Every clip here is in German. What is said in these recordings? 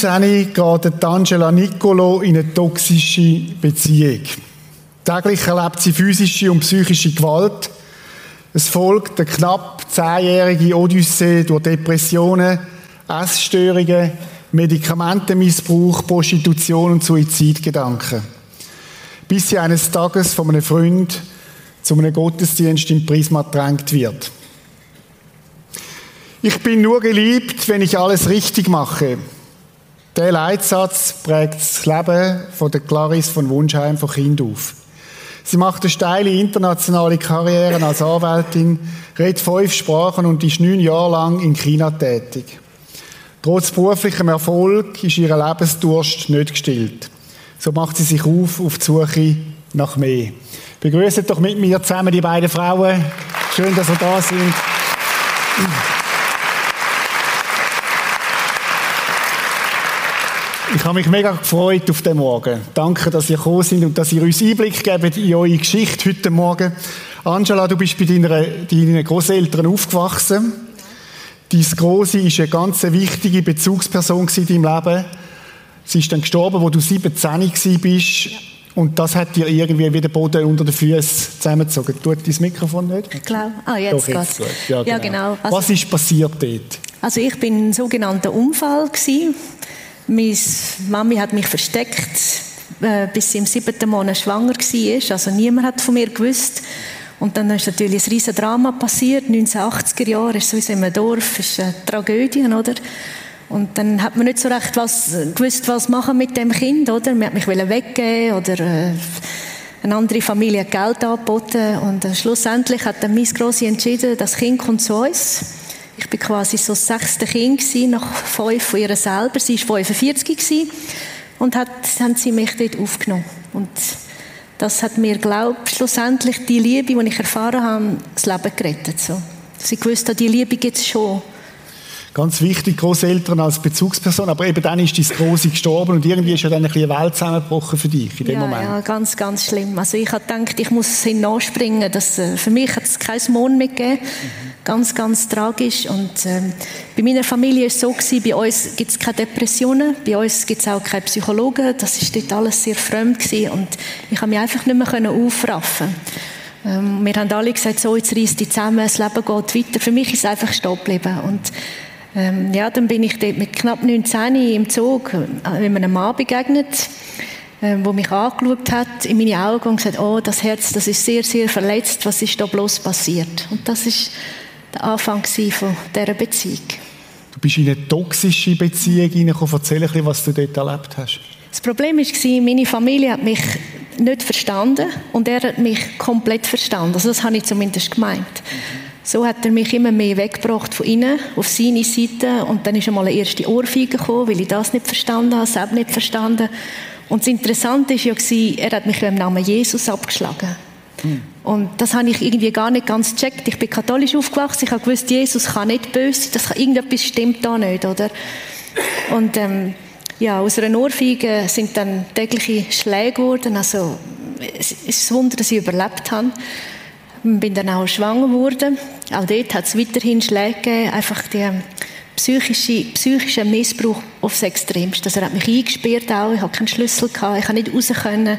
Mit 19 geht Angela Nicolo in eine toxische Beziehung. Täglich erlebt sie physische und psychische Gewalt. Es folgt eine knapp zehnjährige Odyssee durch Depressionen, Essstörungen, Medikamentenmissbrauch, Prostitution und Suizidgedanken. Bis sie eines Tages von einem Freund zu einem Gottesdienst im Prisma drängt wird. Ich bin nur geliebt, wenn ich alles richtig mache. Der Leitsatz prägt das Leben von der Clarice von Wunschheim von Kind auf. Sie macht eine steile internationale Karriere als Anwältin, redet fünf Sprachen und ist neun Jahre lang in China tätig. Trotz beruflichem Erfolg ist ihr Lebensdurst nicht gestillt. So macht sie sich auf auf die Suche nach mehr. Begrüßt doch mit mir zusammen die beiden Frauen. Schön, dass ihr da sind. Ich habe mich mega gefreut auf den Morgen. Danke, dass ihr gekommen seid und dass ihr uns Einblick gebt in eure Geschichte heute Morgen. Angela, du bist bei deiner, deinen Großeltern aufgewachsen. Dein Große war eine ganz wichtige Bezugsperson in deinem Leben. Sie ist dann gestorben, wo du 17 bist. Und das hat dir irgendwie wieder Boden unter den Füßen zusammengezogen. Tut dein Mikrofon nicht? Ich glaube. Ah, jetzt, jetzt geht's. Ja, genau. Ja, genau. Also, Was ist passiert dort? Also ich bin ein sogenannter Unfall gewesen. Meine Mami hat mich versteckt, äh, bis sie im siebten Monat schwanger war. Also niemand hat von mir gewusst. Und dann ist natürlich ein riesen Drama passiert. 1980er Jahre ist sowieso in einem Dorf, ist eine Tragödie, oder? Und dann hat man nicht so recht was, gewusst, was machen mit dem Kind, oder? Man hat mich weggeben oder äh, eine andere Familie Geld angeboten. Und äh, schlussendlich hat dann mein Grossi entschieden, das Kind kommt zu uns. Ich bin quasi so das sechste Kind gewesen, nach fünf von ihr selber. Sie war 45 gewesen, und hat, haben sie mich dort aufgenommen. Und das hat mir, glaube schlussendlich die Liebe, die ich erfahren habe, das Leben gerettet. So. Sie gewusst, die Liebe gibt es schon. Ganz wichtig, Großeltern als Bezugsperson, aber eben dann ist dein Große gestorben und irgendwie ist ja dann ein bisschen eine Welt zusammengebrochen für dich in dem ja, Moment. Ja, ganz, ganz schlimm. Also ich habe gedacht, ich muss hin nachspringen. Das, äh, für mich hat es kein Mond mehr gegeben. Mhm Ganz, ganz tragisch. Und ähm, bei meiner Familie ist es so gewesen, bei uns gibt es keine Depressionen, bei uns gibt es auch keine Psychologen. Das ist dort alles sehr fremd gewesen und ich habe mich einfach nicht mehr aufraffen. Ähm, wir haben alle gesagt, so, jetzt reißt die zusammen, das Leben geht weiter. Für mich ist es einfach stehen. Und ähm, ja, dann bin ich dort mit knapp 19 im Zug, äh, einem Mann begegnet, äh, wo mich angeschaut hat, in meine Augen und gesagt, oh, das Herz, das ist sehr, sehr verletzt, was ist da bloß passiert? Und das ist der Anfang von dieser Beziehung. Du bist in eine toxische Beziehung hineingekommen. Erzähl ein bisschen, was du dort erlebt hast. Das Problem war, meine Familie hat mich nicht verstanden und er hat mich komplett verstanden. Also das habe ich zumindest gemeint. So hat er mich immer mehr weggebracht von innen, auf seine Seite. Und dann ist einmal eine erste Ohrfeige gekommen, weil ich das nicht verstanden habe, selbst nicht verstanden. Und das Interessante war ja, er hat mich im Namen Jesus abgeschlagen. Und das habe ich irgendwie gar nicht ganz gecheckt. Ich bin katholisch aufgewachsen, ich habe gewusst, Jesus kann nicht böse sein, irgendetwas stimmt da nicht, oder? Und ähm, ja, aus einer Ohrfeige sind dann tägliche Schläge geworden, also es ist ein Wunder, dass ich überlebt habe. Ich bin dann auch schwanger geworden. Auch dort hat es weiterhin Schläge gegeben, einfach der psychische, psychische Missbrauch aufs Extremste. Also er hat mich eingesperrt auch, ich hatte keinen Schlüssel, gehabt, ich konnte nicht raus, können,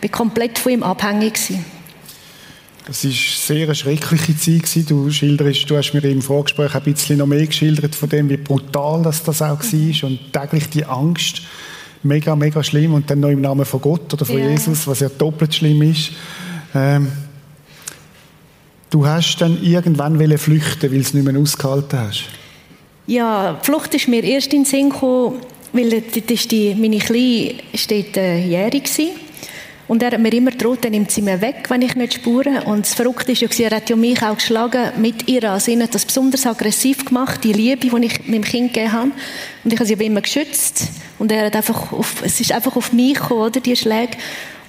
ich war komplett von ihm abhängig. Gewesen. Es war eine sehr schreckliche Zeit. Du, schilderst, du hast mir im Vorgespräch ein bisschen noch mehr geschildert von dem, wie brutal das, das auch war und täglich die Angst. Mega, mega schlimm. Und dann noch im Namen von Gott oder von ja. Jesus, was ja doppelt schlimm ist. Ähm, du hast dann irgendwann flüchten, weil du es nicht mehr ausgehalten hast. Ja, die Flucht ist mir erst in den Sinn gekommen, weil die, meine Kleine steht äh, jährig war. Und er hat mir immer gedroht, er nimmt sie mir weg, wenn ich nicht spure. Und das Verrückte ist ja, er hat ja mich auch geschlagen mit ihr. Also ihn hat das besonders aggressiv gemacht, die Liebe, die ich meinem Kind gegeben habe. Und ich habe sie aber immer geschützt. Und er hat einfach auf, es ist einfach auf mich gekommen, oder, die Schläge.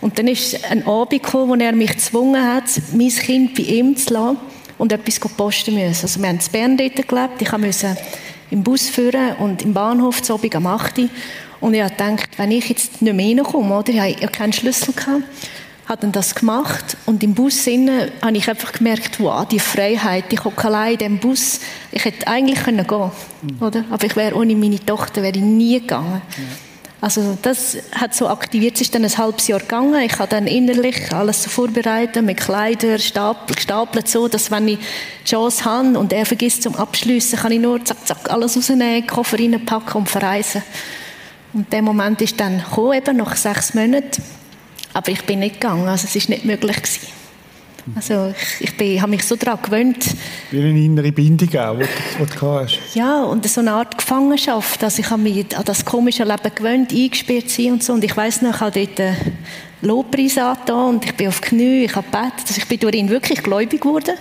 Und dann ist ein Abend gekommen, wo er mich gezwungen hat, mein Kind bei ihm zu lassen und etwas posten müssen. Also wir haben in Bern dort gelebt. Ich musste im Bus führen und im Bahnhof zu Abend am 8 und ich habe gedacht, wenn ich jetzt nicht mehr reinkomme, oder? Ich hatte ja keinen Schlüssel. Gehabt. habe dann das gemacht und im Bus innen habe ich einfach gemerkt, wow, die Freiheit, ich hocke allein in diesem Bus. Ich hätte eigentlich können gehen, mhm. oder? Aber ich wäre ohne meine Tochter wäre ich nie gegangen. Ja. Also das hat so aktiviert, es ist dann ein halbes Jahr gegangen. Ich habe dann innerlich alles so vorbereitet, mit Kleider stapelt, gestapelt, so, dass wenn ich die Chance habe und er vergisst zum Abschliessen, kann ich nur zack, zack, alles rausnehmen, Koffer reinpacken und verreisen. Und der Moment ist dann gekommen, eben nach sechs Monaten. Aber ich bin nicht gegangen, also es ist nicht möglich gewesen. Also ich, ich bin, habe mich so daran gewöhnt. Wie eine innere Bindung auch, die, die du hast. Ja, und so eine Art Gefangenschaft. Also ich habe mich an das komische Leben gewöhnt, eingesperrt sein und so. Und ich weiss noch, ich habe dort einen Lobpreis angetan und ich bin auf Knie, ich habe gebetet. Also ich bin durch ihn wirklich gläubig geworden.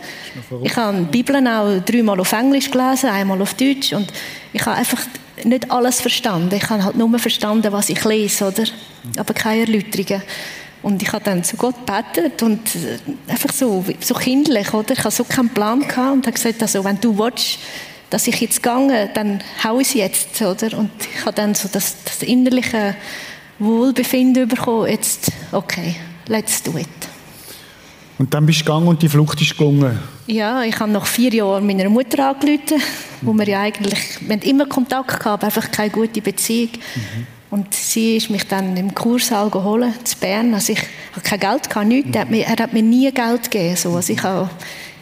Ich habe die Bibel auch dreimal auf Englisch gelesen, einmal auf Deutsch. Und ich habe einfach nicht alles verstanden. Ich habe halt nur verstanden, was ich lese, oder? Aber keine Erläuterungen. Und ich habe dann zu Gott gebetet und äh, einfach so, so kindlich, oder? Ich hatte so keinen Plan gehabt und habe gesagt, also, wenn du willst, dass ich jetzt gehe, dann hau ich jetzt, oder? Und ich habe dann so das, das innerliche Wohlbefinden bekommen, jetzt, okay, let's do it. Und dann bist du gegangen und die Flucht ist gelungen? Ja, ich habe nach vier Jahren meiner Mutter angerufen, wo wir ja eigentlich, wir haben immer Kontakt gehabt, aber einfach keine gute Beziehung. Mhm. Und sie ist mich dann im Kursaal geholt, zu Bern. Also ich hatte kein Geld, kein nichts. Er hat, mir, er hat mir nie Geld gegeben. So. Also ich habe,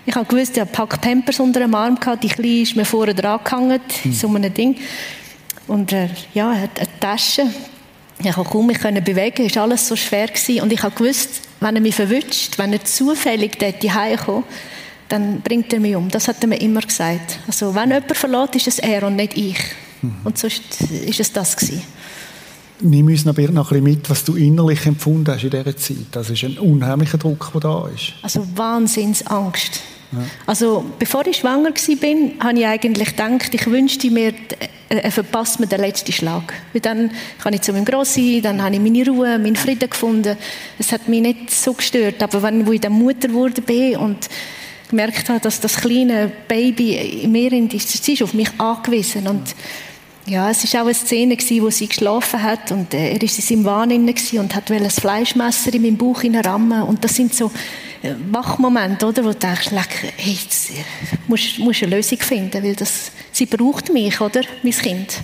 ich habe gewusst, er hat Pack Pampers unter dem Arm gehabt. Die Kleine ist mir vorne dran gehangen, in so einem Ding. Und er, ja, er hat eine Tasche. Ich konnte kaum mich bewegen, es war alles so schwer. Gewesen. Und ich habe gewusst, wenn er mich verwünscht, wenn er zufällig dort heimkommt, dann bringt er mich um. Das hat er mir immer gesagt. Also wenn jemand verlässt, ist es er und nicht ich. Und sonst ist es das gewesen nimm uns noch ein bisschen mit, was du innerlich empfunden hast in dieser Zeit. Das ist ein unheimlicher Druck, der da ist. Also Wahnsinnsangst. Ja. Also bevor ich schwanger war, habe ich eigentlich gedacht, ich wünschte mir, er äh, verpasst mir den letzten Schlag. Weil dann kann ich zu meinem Grossi, dann habe ich meine Ruhe, meinen Frieden gefunden. Es hat mich nicht so gestört. Aber wenn ich dann Mutter bin und gemerkt habe, dass das kleine Baby in mir ist, sie ist auf mich angewiesen und ja, es war auch eine Szene, wo sie geschlafen hat und äh, er war in seinem Wahn und hat ein Fleischmesser in meinem Bauch rammen und das sind so äh, Wachmomente, oder, wo du denkst, leck, hey, jetzt äh, musst, musst eine Lösung finden, weil das, sie braucht mich, oder, mein Kind.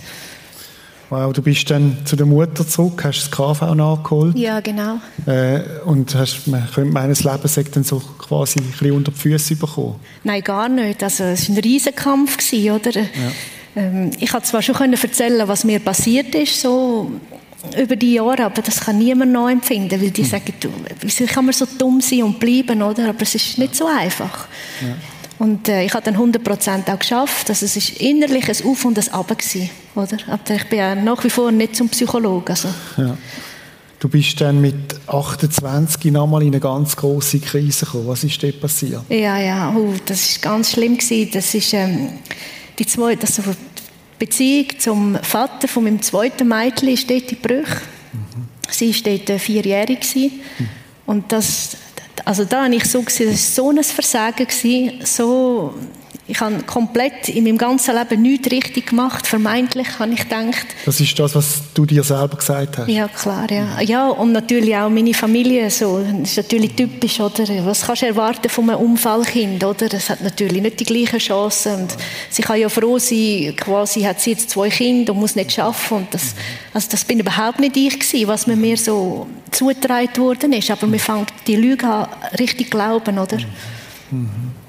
Wow, du bist dann zu der Mutter zurück, hast das KV nachgeholt. Ja, genau. Äh, und hast, man könnte meinen, das Leben sagt dann so quasi ein bisschen unter die Füße bekommen. Nein, gar nicht. Also, es war ein Riesenkampf, oder? Ja. Ähm, ich kann zwar schon erzählen, was mir passiert ist, so über die Jahre, aber das kann niemand noch empfinden, weil die hm. sagen, du, wie kann man so dumm sein und bleiben, oder? Aber es ist nicht so einfach. Ja. Und äh, ich habe dann 100% auch geschafft. Also es ist innerlich ein Auf und ein Ab gewesen, oder? Aber ich bin ja nach wie vor nicht zum Psychologen. Also. Ja. Du bist dann mit 28 nochmal in eine ganz große Krise gekommen. Was ist dort passiert? Ja, ja, oh, das ist ganz schlimm gewesen. Das ist ähm, die zweite, also die Beziehung zum Vater von meinem zweiten Mädchen ist dort in Brüch. Mhm. Sie war dort äh, vierjährig. Mhm. Und das, also da habe ich so gesehen, das war so ein Versagen, so ich habe komplett in meinem ganzen Leben nichts richtig gemacht. Vermeintlich habe ich gedacht. Das ist das, was du dir selber gesagt hast? Ja, klar, ja. Ja, und natürlich auch meine Familie. So. Das ist natürlich typisch, oder? Was kannst du erwarten von einem Unfallkind, oder? Es hat natürlich nicht die gleichen Chancen. Und sie kann ja froh sein, quasi hat sie jetzt zwei Kinder und muss nicht arbeiten. Und das, also das bin überhaupt nicht ich gewesen, was mir so zugetragen worden ist. Aber mir fängt die Lüge an, richtig glauben, oder? Mhm.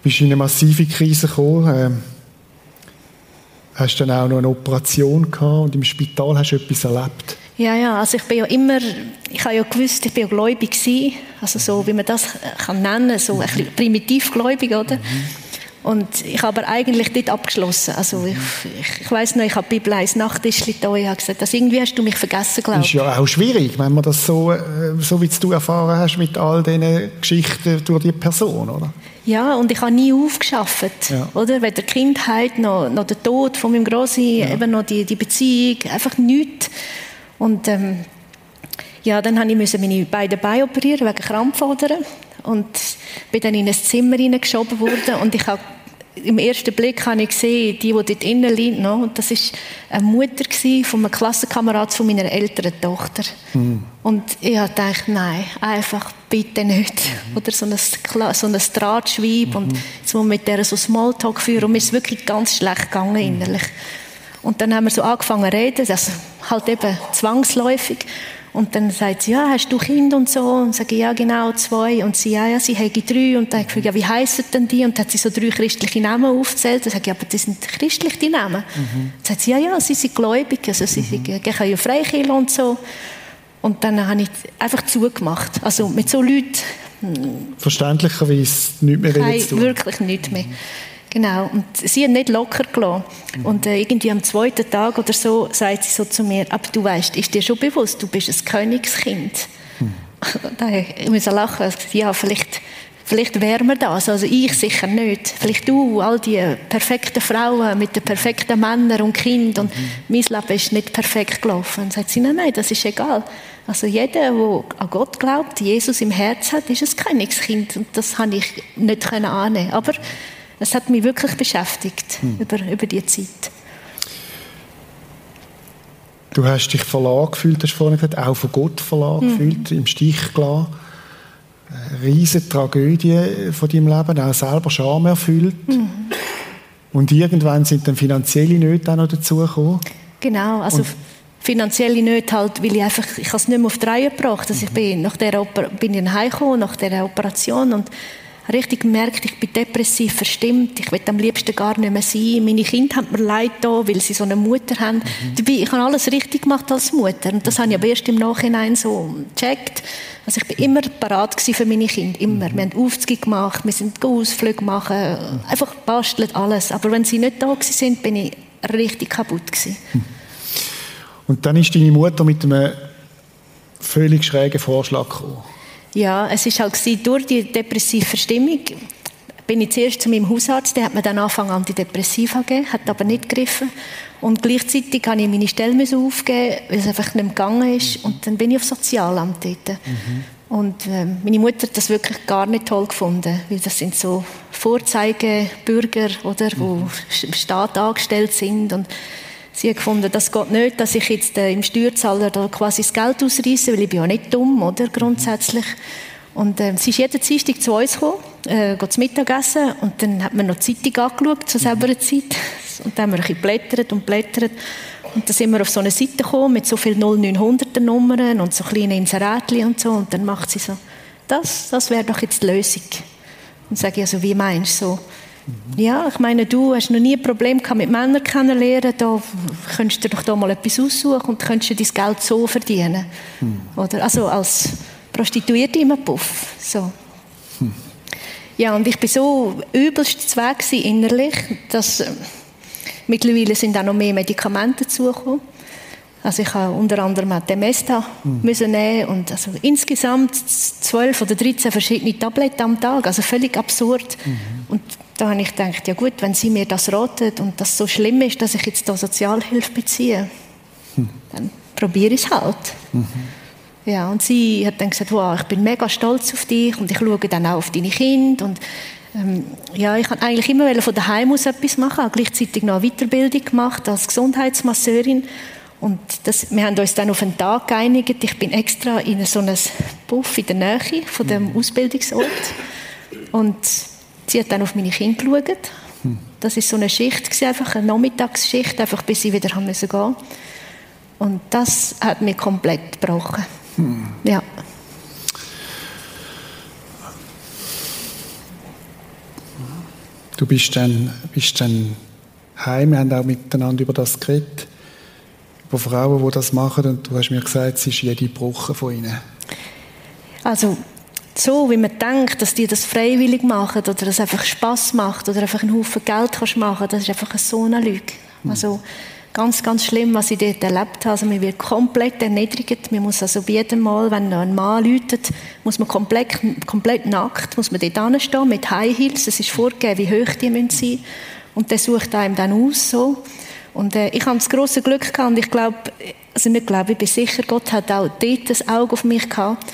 Du bist in eine massive Krise gekommen. Ähm, hast dann auch noch eine Operation gehabt und im Spital hast du etwas erlebt. Ja, ja, also ich bin ja immer, ich habe ja gewusst, ich bin ja gläubig gewesen, also so, wie man das kann nennen, so ein bisschen primitiv gläubig, oder? Mhm. Und ich habe eigentlich dort abgeschlossen. Also ich, ich, ich weiss noch, ich habe die Bibel eins Nachttischli da, ich habe gesagt, also irgendwie hast du mich vergessen, glaube ich. Ist ja auch schwierig, wenn man das so, äh, so wie du erfahren hast, mit all diesen Geschichten durch die Person, oder? Ja, und ich habe nie aufgeschafft, ja. oder? Weder Kindheit, noch, noch der Tod von meinem Grossi, ja. eben noch die, die Beziehung, einfach nichts. Und ähm, ja, dann habe ich meine beiden Beine operieren wegen Krampfadern und bin dann in ein Zimmer hineingeschoben worden und ich habe im ersten Blick habe ich gesehen, die, die dort innen liegt, no? und das ist eine Mutter von einem Klassenkamerad von meiner älteren Tochter. Mhm. Und ich habe gedacht, nein, einfach bitte nicht. Mhm. Oder so ein, so ein Drahtschweib mhm. und jetzt muss man mit der so Smalltalk führen und mir ist wirklich ganz schlecht gegangen mhm. innerlich. Und dann haben wir so angefangen zu reden, also halt eben zwangsläufig. Und dann sagt sie, ja, hast du Kinder und so? Und sage ja, genau, zwei. Und sie, ja, ja, sie hätte drei. Und dann habe ich gefragt, ja, wie heissen denn die? Und dann hat sie so drei christliche Namen aufgezählt. Dann sage ich, aber das sind christliche die Namen. Mhm. Dann sagt sie, ja, ja, sie sind gläubig, also sie mhm. gehen ja Freikirche und so. Und dann habe ich einfach zugemacht. Also mit so Leuten... Hm, Verständlicherweise nichts mehr zu tun. wirklich nichts mehr. Genau, und sie hat nicht locker gelassen. Mhm. Und äh, irgendwie am zweiten Tag oder so sagt sie so zu mir, aber du weißt, ist dir schon bewusst, du bist ein Königskind. Mhm. ich musste lachen. Ich ja, vielleicht, vielleicht wären wir das. Also ich sicher nicht. Vielleicht du, all die perfekten Frauen mit den perfekten Männern und Kindern. Und mhm. mein Leben ist nicht perfekt gelaufen. Und sagt sie, nein, nein, das ist egal. Also jeder, der an Gott glaubt, Jesus im Herz hat, ist ein Königskind. Und das habe ich nicht annehmen Aber das hat mich wirklich beschäftigt hm. über, über die Zeit. Du hast dich verlassen gefühlt, hast vorhin gesagt, auch von Gott verlassen mhm. gefühlt, im Stich gelassen. Eine riesige Tragödie von deinem Leben, auch selber Scham erfüllt. Mhm. Und irgendwann sind dann finanzielle Nöte auch noch dazugekommen. Genau, also Und finanzielle Nöte halt, weil ich einfach, ich habe es nicht mehr auf die Reihe gebracht. Also ich mhm. bin nach der Oper bin ich heimgekommen, nach der Operation und richtig gemerkt, ich bin depressiv verstimmt, ich will am liebsten gar nicht mehr sein. Meine Kinder haben mir leid da, weil sie so eine Mutter haben. Mhm. Dabei, ich habe alles richtig gemacht als Mutter und das habe ich aber erst im Nachhinein so gecheckt. Also ich bin immer parat für meine Kinder, immer. Mhm. Wir haben Aufzüge gemacht, wir sind Ausflüge machen, einfach bastelt alles. Aber wenn sie nicht da sind, bin ich richtig kaputt gewesen. Hm. Und dann ist deine Mutter mit einem völlig schrägen Vorschlag gekommen. Ja, es ist halt gewesen, durch die depressive Verstimmung bin ich zuerst zu meinem Hausarzt, der hat mir dann Anfang Antidepressiva gegeben, hat aber nicht gegriffen. Und gleichzeitig habe ich meine Stelle aufgeben, weil es einfach nicht mehr gegangen ist. Und dann bin ich auf Sozialamt dort. Mhm. Und äh, meine Mutter hat das wirklich gar nicht toll gefunden, weil das sind so Vorzeigebürger, oder, wo mhm. im Staat angestellt sind und Sie hat gefunden, das geht nicht, dass ich jetzt äh, im Steuerzahler da quasi das Geld ausreiße, weil ich bin ja nicht dumm, oder, grundsätzlich. Und äh, sie ist jeden Dienstag zu uns gekommen, äh, geht zum Mittagessen und dann hat man noch die Zeitung angeschaut zur selben Zeit. Und dann haben wir ein bisschen geblättert und blättert. Und dann sind wir auf so eine Seite gekommen mit so vielen 0900er Nummern und so kleinen Inserätchen und so. Und dann macht sie so, das, das wäre doch jetzt die Lösung. Und sage ich also, wie meinst du so? Ja, ich meine, du hast noch nie ein Problem gehabt mit Männern kennenlernen. Da könntest du dir doch da mal etwas aussuchen und könntest du dein Geld so verdienen. Hm. Oder, also als Prostituierte im Puff. So. Hm. Ja, und ich bin so übelst zweck innerlich, dass äh, mittlerweile sind auch noch mehr Medikamente dazugekommen. Also ich habe unter anderem auch Demesta mhm. müssen nehmen und also insgesamt zwölf oder 13 verschiedene Tabletten am Tag, also völlig absurd. Mhm. Und da habe ich gedacht, ja gut, wenn Sie mir das raten und das so schlimm ist, dass ich jetzt da Sozialhilfe beziehe, hm. dann probiere ich es halt. Mhm. Ja, und sie hat dann gesagt, wow, ich bin mega stolz auf dich und ich schaue dann auch auf deine Kinder und ähm, ja, ich wollte eigentlich immer von daheim aus etwas machen, habe gleichzeitig noch eine Weiterbildung gemacht als Gesundheitsmasseurin und das, wir haben uns dann auf einen Tag geeinigt. Ich bin extra in so einem Buff in der Nähe von dem mhm. Ausbildungsort und Sie hat dann auf meine Kinder geschaut. Das war so eine Schicht, einfach eine Nachmittagsschicht, einfach bis sie wieder haben müssen gehen. Und das hat mich komplett gebrochen. Hm. Ja. Du bist dann, bist dann heim, wir haben auch miteinander über das geredet, über Frauen, die das machen, und du hast mir gesagt, es ist jede gebrochen von ihnen. Also so, wie man denkt, dass die das freiwillig machen oder das einfach Spaß macht oder einfach einen Haufen Geld kannst machen, das ist einfach so eine Lüge. Also ganz, ganz schlimm, was ich dort erlebt habe. Also man wird komplett erniedrigt. Man muss also jedem Mal, wenn ein Mann läutet, muss man komplett, komplett nackt, muss man dort anstehen mit High Heels. Es ist vorgegeben, wie hoch die sein müssen Und der sucht einem dann aus, so. Und äh, ich habe das große Glück gehabt und ich glaube, also nicht glaube, ich bin sicher, Gott hat auch dort das Auge auf mich gehabt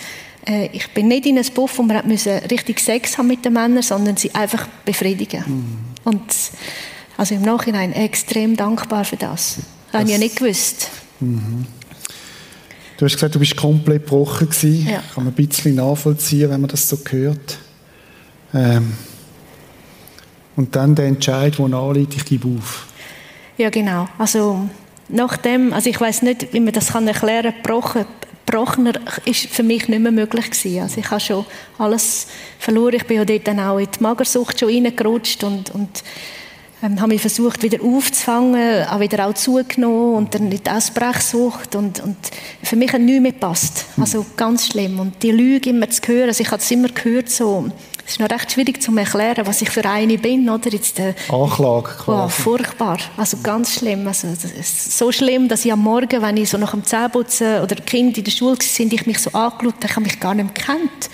äh, ich bin nicht in einem Buff, wo man richtig Sex haben mit den Männern, sondern sie einfach befriedigen. Mhm. Und also im Nachhinein extrem dankbar für das. Das habe ich ja nicht gewusst. Mhm. Du hast gesagt, du bist komplett gebrochen gewesen. Ja. Kann man ein bisschen nachvollziehen, wenn man das so hört. Ähm, und dann der Entscheid, der anliegt, ich gebe auf. Ja, genau. Also nachdem, also ich weiß nicht, wie man das kann erklären kann, Brochner ist für mich nicht mehr möglich gewesen. Also ich habe schon alles verloren. Ich bin ja dort dann auch in die Magersucht schon reingerutscht und, und ähm, habe mich versucht wieder aufzufangen, auch wieder auch zugenommen und dann in die Essbrechsucht und, und für mich hat nichts mehr gepasst. Also ganz schlimm. Und die Lüge immer zu hören, also ich habe es immer gehört so, es ist noch recht schwierig zu erklären, was ich für eine bin, oder? Jetzt, äh, Anklage quasi. Oh, furchtbar. Also ganz schlimm. Also, so schlimm, dass ich am Morgen, wenn ich so nach dem Zähneputzen oder Kind in der Schule sind, ich mich so angeschaut habe, ich habe mich gar nicht mehr gekannt.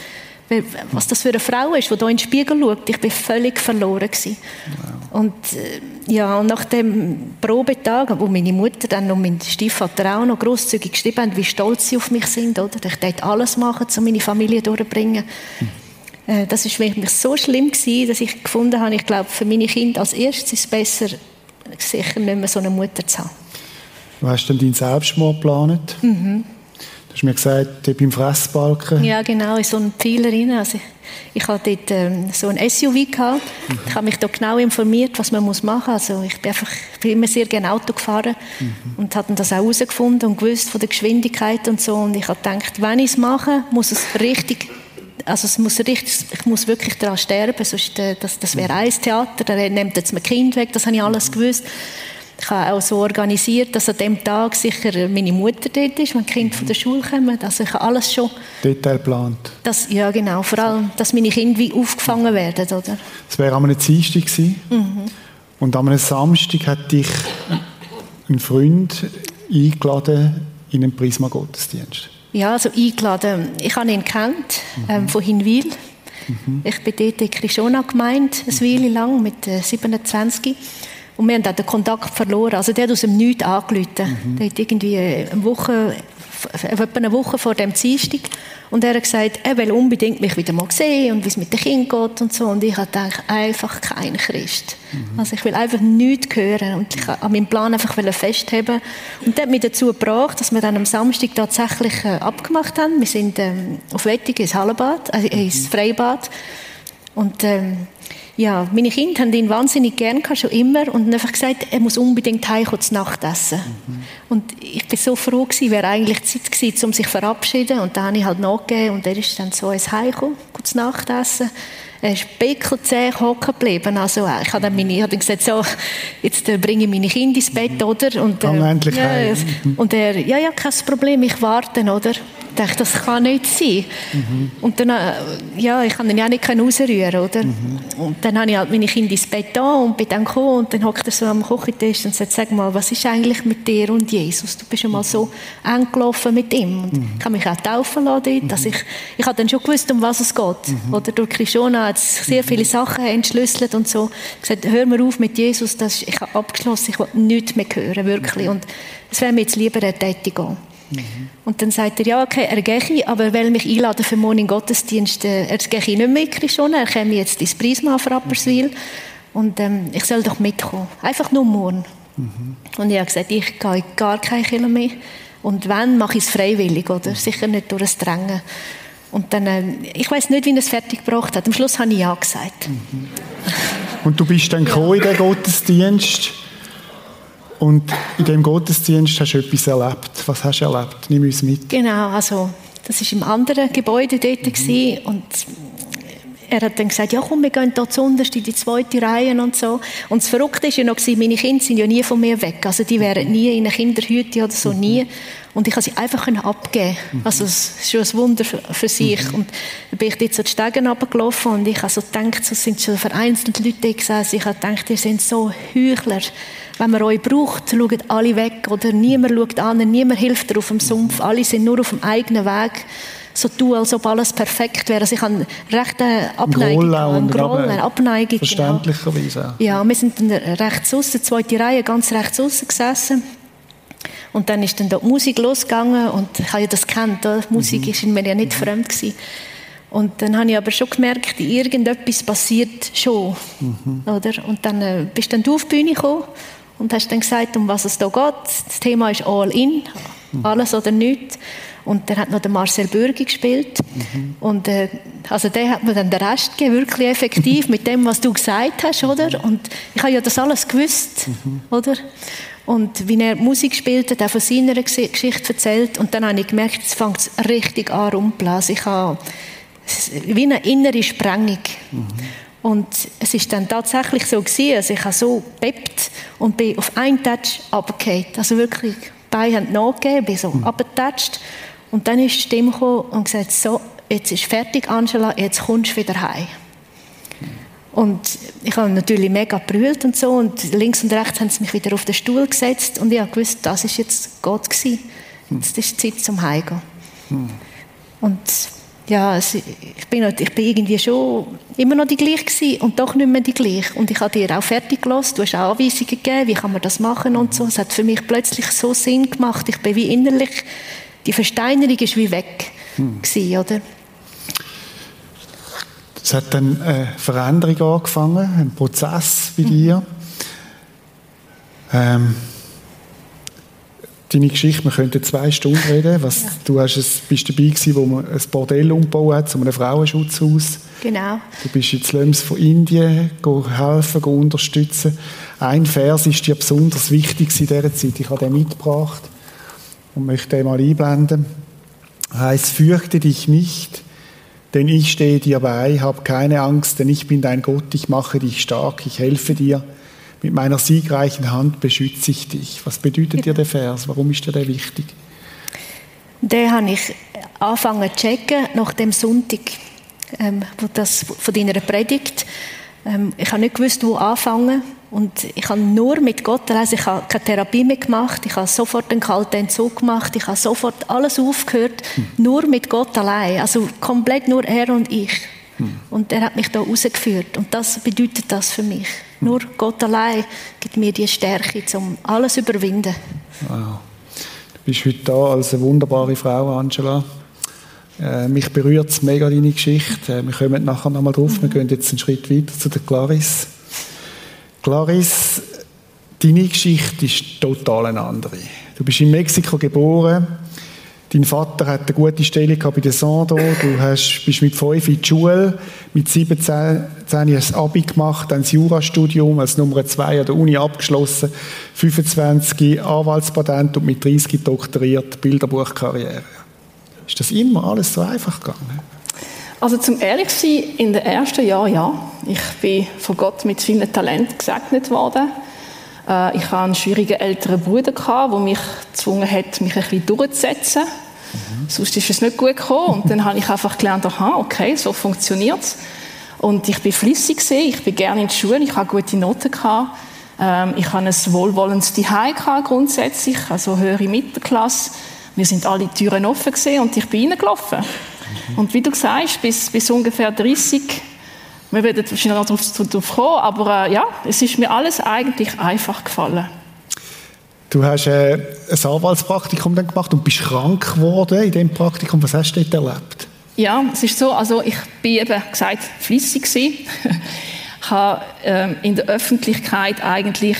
Was das für eine Frau ist, die hier in den Spiegel schaut. Ich war völlig verloren. Wow. Und, äh, ja, und nach dem Probetag, wo meine Mutter dann und mein Stiefvater auch noch grosszügig geschrieben haben, wie stolz sie auf mich sind, oder? Ich wollte alles machen, um meine Familie durchzubringen. Hm. Äh, das war für mich so schlimm, gewesen, dass ich gefunden habe, ich glaube, für meine Kinder als erstes ist es besser, sicher nicht mehr so eine Mutter zu haben. Du hast dann deinen Selbstmord geplant? Mhm. Du hast mir gesagt, beim Fressbalken. Ja, genau, in so einen Pfeiler rein. Also ich, ich hatte dort ähm, so ein SUV gehabt. Mhm. Ich habe mich da genau informiert, was man muss machen muss. Also ich bin einfach, ich bin immer sehr gerne Auto gefahren mhm. und habe das auch herausgefunden und gewusst von der Geschwindigkeit und so. Und ich habe gedacht, wenn ich es mache, muss es richtig also es muss richtig, ich muss wirklich daran sterben, sonst äh, das, das wäre ein Theater, da nimmt jetzt mein Kind weg, das habe ich alles gewusst. Ich habe auch so organisiert, dass an dem Tag sicher meine Mutter dort ist, wenn die Kinder von der Schule kommen. Also ich habe alles schon... Detail geplant. Das, ja, genau. Vor allem, dass meine Kinder wie aufgefangen werden, oder? Es wäre am Dienstag gewesen. Mhm. Und am Samstag hat dich ein Freund eingeladen in einen Prisma-Gottesdienst. Ja, also eingeladen. Ich habe ihn kennt, mhm. ähm, von Hinwil. Mhm. Ich bin dort in Krishona gemeint, eine Weile lang, mit äh, 27. Und wir haben auch den Kontakt verloren. Also der hat aus dem Nichts angerufen. Mhm. Der hat irgendwie eine Woche, etwa eine Woche vor dem Dienstag und er hat gesagt, er will unbedingt mich wieder mal sehen und wie es mit dem Kind geht und so. Und ich habe gedacht, einfach kein Christ. Mhm. Also ich will einfach nichts hören und ich an meinem Plan einfach festheben. Und das hat mich dazu gebracht, dass wir dann am Samstag tatsächlich äh, abgemacht haben. Wir sind ähm, auf Wettig ins Hallenbad, äh, ins Freibad. Und ähm, ja, meine Kinder haben ihn wahnsinnig gern gehabt, schon immer, und haben einfach gesagt, er muss unbedingt heimkommen zu Nacht essen. Mhm. Und ich bin so froh gewesen, wäre eigentlich Zeit gewesen, um sich zu verabschieden, und dann habe ich halt nachgegeben, und er ist dann so ins Heimgekommen, zu Nacht essen. Er ist beckelzäh hocken geblieben. Also, äh, ich habe dann, meine, ich habe dann gesagt, so, jetzt äh, bringe ich meine Kinder ins Bett, oder? Und, äh, ja, und er, ja, ja, kein Problem, ich warte, oder? Ich dachte, das kann nicht sein. Mhm. Und dann, äh, ja, ich kann ihn ja nicht rausrühren, oder? Mhm. Und dann habe ich halt meine Kinder ins Bett da und bin dann gekommen und dann hockt er so am Küchentisch und sagt, sag mal, was ist eigentlich mit dir und Jesus? Du bist schon mal so eng gelaufen mit ihm. Und mhm. ich habe mich auch taufen lassen dort. Mhm. Also ich, ich habe dann schon gewusst, um was es geht. Mhm. Oder durch Krishona hat sehr viele Sachen entschlüsselt und so. Gesagt, hör mir auf mit Jesus, das ist, ich habe abgeschlossen, ich will nichts mehr hören, wirklich. Und es wäre mir jetzt lieber eine Tätigung. Mhm. Und dann sagt er, ja, okay, er gehe, aber er will mich einladen für morgen Gottesdienst. Er gehe nicht mehr schon, er käme jetzt ins Prisma auf Rapperswil und ähm, ich soll doch mitkommen. Einfach nur morgen. Mhm. Und ich habe gesagt, ich gehe gar keine Kilo mehr. Und wenn, mache ich es freiwillig, oder? Sicher nicht durch das Drängen. Und dann, äh, ich weiß nicht, wie er es fertig gebracht hat. Am Schluss habe ich ja gesagt. Mhm. Und du bist dann ja. in den Gottesdienst und in dem Gottesdienst hast du etwas erlebt. Was hast du erlebt? Nimm uns mit. Genau, also das war im anderen Gebäude dort mhm. und er hat dann gesagt, ja komm, wir gehen hier zuunterst in die zweite Reihe und so. Und das Verrückte war ja noch, meine Kinder sind ja nie von mir weg. Also die wären nie in einer Kinderhütte oder so, nie. Und ich konnte sie einfach abgeben. Also es ist schon ein Wunder für, sich. Und dann bin ich dort so die Stegen runtergelaufen und ich habe so gedacht, so sind schon vereinzelte Leute gesessen. Ich habe gedacht, ihr seid so Heuchler. Wenn man euch braucht, schaut alle weg. Oder niemand schaut an, niemand hilft dir auf dem Sumpf. Alle sind nur auf dem eigenen Weg so tun, als ob alles perfekt wäre. Also ich habe rechte Abneigung. Ein Groll, eine Abneigung. Genau. Verständlicherweise. Genau. Ja, wir sind dann rechts außen, zweite Reihe, ganz rechts außen gesessen. Und dann ist dann da die Musik losgegangen und ich habe ja das kennt, die Musik mhm. ist mir ja nicht mhm. fremd gewesen. Und dann habe ich aber schon gemerkt, irgendetwas passiert schon. Mhm. Oder? Und dann äh, bist dann du auf die Bühne gekommen und hast dann gesagt, um was es da geht. Das Thema ist All In, mhm. alles oder nichts. Und dann hat noch der Marcel Bürgi gespielt. Mhm. Und äh, also der hat mir dann den Rest gegeben, wirklich effektiv mit dem, was du gesagt hast, oder? Und ich habe ja das alles gewusst, mhm. oder? Und wie er Musik spielt, hat er von seiner Geschichte erzählt. Und dann habe ich gemerkt, jetzt fängt es richtig an rumblasen. Ich habe wie eine innere Sprengung. Mhm. Und es ist dann tatsächlich so gewesen, also ich habe so gepeppt und bin auf einen Touch runtergefallen. Also wirklich, Beine haben nachgegeben, bin so mhm. runtergetatscht. Und dann ist die Stimme gekommen und gesagt, so, jetzt ist fertig, Angela, jetzt kommst du wieder heim. Und ich habe natürlich mega brüllt und so und links und rechts haben sie mich wieder auf den Stuhl gesetzt und ich habe gewusst, das ist jetzt Gott gewesen. Jetzt ist die Zeit zum Heimgehen. Hm. Und ja, es, ich, bin, ich bin irgendwie schon immer noch die gleiche gewesen und doch nicht mehr die gleiche. Und ich habe dir auch fertig gelassen, du hast auch Anweisungen gegeben, wie kann man das machen und so. Es hat für mich plötzlich so Sinn gemacht. Ich bin wie innerlich, die Versteinerung ist wie weg hm. gewesen, oder? Es hat dann eine Veränderung angefangen, ein Prozess bei dir. Mhm. Ähm, deine Geschichte, wir könnten zwei Stunden reden. Was, ja. Du hast es, bist dabei gewesen, wo man ein Bordell umgebaut hat, zu einem Frauenschutzhaus. Genau. Du bist in Slums von Indien helfen, unterstützen. Ein Vers ist dir besonders wichtig in dieser Zeit. Ich habe den mitgebracht und möchte den mal einblenden. Heißt, fürchte dich nicht, denn ich stehe dir bei, hab keine Angst, denn ich bin dein Gott, ich mache dich stark, ich helfe dir. Mit meiner siegreichen Hand beschütze ich dich. Was bedeutet dir der Vers? Warum ist dir der wichtig? Den habe ich angefangen zu checken nach dem Sonntag, ähm, wo das von deiner Predigt. Ähm, ich habe nicht gewusst, wo anfangen. Und ich habe nur mit Gott also ich habe keine Therapie mehr gemacht, ich habe sofort einen kalten Entzug gemacht, ich habe sofort alles aufgehört, hm. nur mit Gott allein. Also komplett nur er und ich. Hm. Und er hat mich da rausgeführt. Und das bedeutet das für mich. Nur Gott allein gibt mir die Stärke, um alles zu überwinden. Wow. Du bist heute da als eine wunderbare Frau, Angela. Äh, mich berührt es mega, deine Geschichte. Äh, wir kommen nachher nochmal drauf. Mhm. Wir gehen jetzt einen Schritt weiter zu der Clarisse. Clarisse, deine Geschichte ist total eine andere. Du bist in Mexiko geboren. Dein Vater hat eine gute Stelle bei der Sando. Du hast, bist mit fünf in die Schule. Mit 17 hast du Abi gemacht, ein Jurastudium als Nummer zwei an der Uni abgeschlossen. 25 Anwaltspatent und mit 30 doktoriert, Bilderbuchkarriere. Ist das immer alles so einfach gegangen? Also zum ehrlich sein, in den ersten Jahren ja. Ich bin von Gott mit vielen Talenten gesegnet worden. Äh, ich hatte einen schwierigen älteren Bruder, der mich gezwungen hat, mich ein bisschen durchzusetzen. Mhm. Sonst ist es nicht gut gekommen. Und dann habe ich einfach gelernt, aha, okay, so funktioniert es. Und ich bin flüssig ich bin gerne in der Schule, ich hatte gute Noten Ähm, ich hatte ein wohlwollendes Zuhause grundsätzlich, also höhere Mittelklasse. Wir sind alle Türen offen und ich bin reingelaufen. Und wie du sagst, bis, bis ungefähr 30, wir werden wahrscheinlich noch darauf kommen, aber äh, ja, es ist mir alles eigentlich einfach gefallen. Du hast äh, ein Anwaltspraktikum dann gemacht und bist krank geworden in dem Praktikum. Was hast du dort erlebt? Ja, es ist so, also ich bin eben gesagt flüssig gewesen. ich habe ähm, in der Öffentlichkeit eigentlich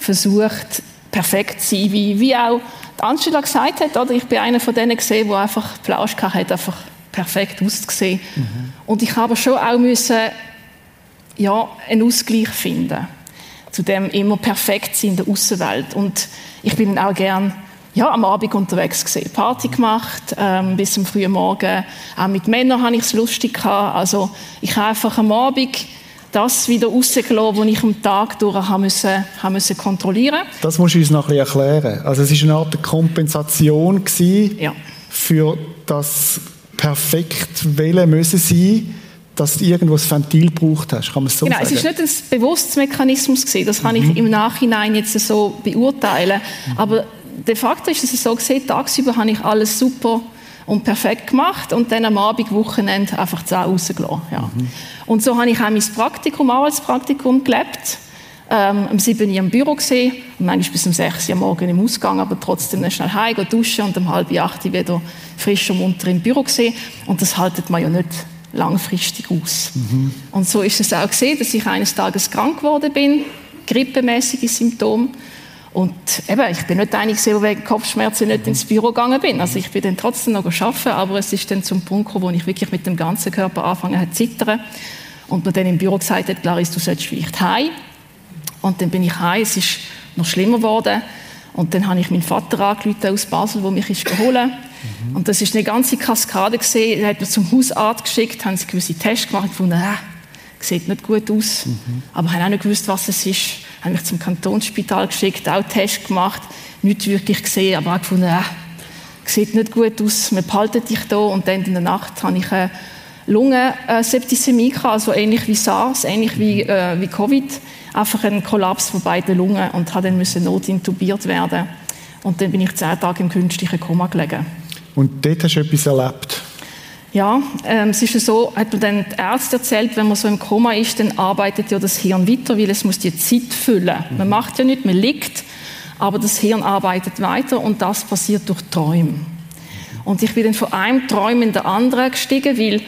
versucht, perfekt zu sein, wie, wie auch Angela gesagt hat, oder? ich bin einer von denen gesehen, der einfach Plausch hat, einfach perfekt ausgesehen. Mhm. Und ich habe schon auch müssen, ja, einen Ausgleich finden zu dem immer perfekt sein in der Außenwelt. Und ich bin auch gern ja, am Abend unterwegs gesehen, Party gemacht ähm, bis zum frühen Morgen. Auch mit Männern habe ich es lustig gehabt. Also ich habe einfach am Abend das wieder rausgelassen, was ich am Tag durch haben müssen, haben müssen kontrollieren Das musst du uns noch ein bisschen erklären. Also es war eine Art Kompensation ja. für das perfekt wählen müssen sein, dass du irgendwo ein Ventil gebraucht hast. Kann man so genau, sagen? es ist nicht ein bewusstes Mechanismus gewesen. Das kann mhm. ich im Nachhinein jetzt so beurteilen. Mhm. Aber de facto ist es so gesehen, tagsüber habe ich alles super und perfekt gemacht und dann am Abend, Wochenende einfach die rausgelassen. Ja. Mhm. Und so habe ich auch mein Praktikum, auch als Praktikum gelebt. Ähm, um 7 Uhr im Büro gesehen, manchmal bis um 6 Uhr morgen im Ausgang, aber trotzdem schnell heim, duschen und um halb acht wieder frisch und munter im Büro gesehen. Und das haltet man ja nicht langfristig aus. Mhm. Und so ist es auch gesehen, dass ich eines Tages krank geworden bin, grippemäßige Symptome. Und eben, ich bin nicht einig, der wegen Kopfschmerzen nicht ins Büro gegangen bin. Also ich bin dann trotzdem noch arbeiten, aber es ist dann zum Punkt gekommen, wo ich wirklich mit dem ganzen Körper angefangen zu zittern. Und mir dann im Büro gesagt hat, Clarice, du solltest vielleicht heim. Und dann bin ich heim, es ist noch schlimmer geworden. Und dann habe ich meinen Vater aus Basel, der mich geholt. Mhm. Und das ist eine ganze Kaskade gesehen. Er hat mich zum Hausarzt geschickt, haben sie gewisse Tests gemacht, und gefunden, äh, sieht nicht gut aus. Mhm. Aber haben auch nicht gewusst, was es ist. Haben mich zum Kantonsspital geschickt, auch Tests gemacht, nichts wirklich gesehen, aber auch gefunden, äh, sieht nicht gut aus, wir behalten dich da. Und dann in der Nacht habe ich eine Lungenseptisämie also ähnlich wie SARS, ähnlich wie, äh, wie Covid einfach einen Kollaps von beiden Lungen und habe dann müssen notintubiert werden. Und dann bin ich zehn Tage im künstlichen Koma gelegen. Und dort hast du etwas erlebt? Ja, ähm, es ist so, hat mir dann die Ärzte erzählt, wenn man so im Koma ist, dann arbeitet ja das Hirn weiter, weil es muss die Zeit füllen. Man macht ja nicht, man liegt, aber das Hirn arbeitet weiter und das passiert durch Träume. Und ich bin dann von einem Traum in den anderen gestiegen, weil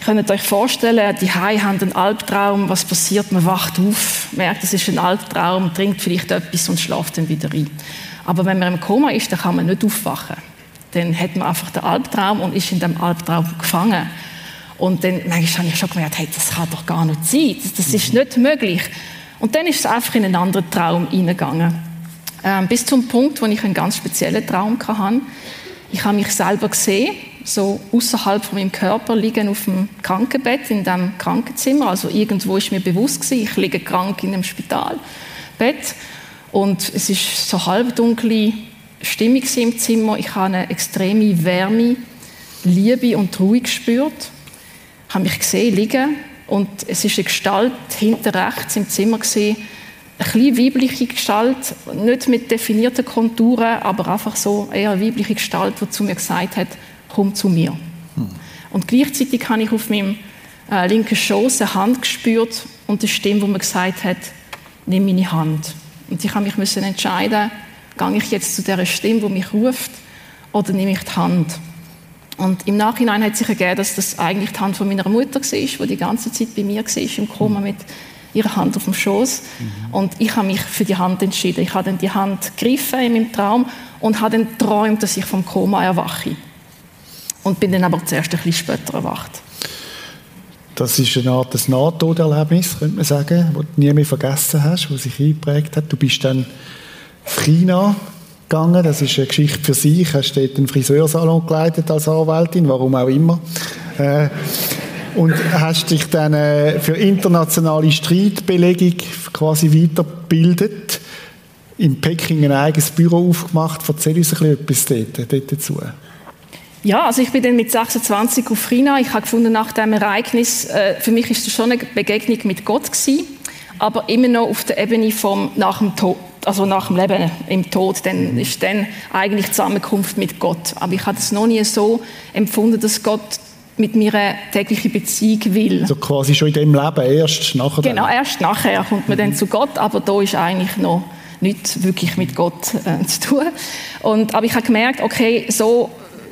Ihr könnt euch vorstellen, die Hai haben einen Albtraum, was passiert? Man wacht auf, merkt, es ist ein Albtraum, trinkt vielleicht etwas und schlaft dann wieder ein. Aber wenn man im Koma ist, dann kann man nicht aufwachen. Dann hat man einfach den Albtraum und ist in dem Albtraum gefangen. Und dann manchmal habe ich schon gemerkt, hey, das kann doch gar nicht sein, das ist nicht möglich. Und dann ist es einfach in einen anderen Traum hineingegangen. Ähm, bis zum Punkt, wo ich einen ganz speziellen Traum hatte. Ich habe mich selber gesehen so außerhalb von meinem Körper liegen auf dem Krankenbett in dem Krankenzimmer. Also irgendwo ist mir bewusst gewesen, ich liege krank in einem Spitalbett und es ist so halbdunkle Stimmung im Zimmer. Ich habe eine extreme Wärme, Liebe und Ruhe gespürt. Ich habe mich gesehen liegen und es ist eine Gestalt hinter rechts im Zimmer gesehen, eine kleine weibliche Gestalt, nicht mit definierten Konturen, aber einfach so eher eine weibliche Gestalt, die zu mir gesagt hat, komm zu mir. Hm. Und gleichzeitig habe ich auf meinem äh, linken Schoß eine Hand gespürt und eine Stimme, die mir gesagt hat, nimm meine Hand. Und ich habe mich müssen entscheiden, gehe ich jetzt zu der Stimme, die mich ruft, oder nehme ich die Hand. Und im Nachhinein hat sich ergeben, dass das eigentlich die Hand von meiner Mutter war, die die ganze Zeit bei mir war, im Koma mit ihrer Hand auf dem Schoß. Mhm. Und ich habe mich für die Hand entschieden. Ich habe dann die Hand gegriffen in meinem Traum und habe dann geträumt, dass ich vom Koma erwache und bin dann aber zuerst ein bisschen später erwacht. Das ist eine Art Nahtoderlebnis, könnte man sagen, das du nie mehr vergessen hast, das sich eingeprägt hat. Du bist dann China gegangen, das ist eine Geschichte für sich, hast dort einen Friseursalon geleitet als Anwältin, warum auch immer. Äh, und hast dich dann äh, für internationale Streitbelegung quasi weitergebildet, in Peking ein eigenes Büro aufgemacht. Erzähl uns ein bisschen etwas dort, dort dazu. Ja, also ich bin dann mit 26 auf China. Ich habe gefunden, nach dem Ereignis, äh, für mich ist das schon eine Begegnung mit Gott gewesen, aber immer noch auf der Ebene vom nach dem Tod, also nach dem Leben im Tod, dann ist dann eigentlich die Zusammenkunft mit Gott. Aber ich habe es noch nie so empfunden, dass Gott mit mir eine tägliche Beziehung will. So quasi schon in dem Leben, erst nachher. Genau, erst nachher kommt man mhm. dann zu Gott, aber da ist eigentlich noch nichts wirklich mit Gott äh, zu tun. Und, aber ich habe gemerkt, okay, so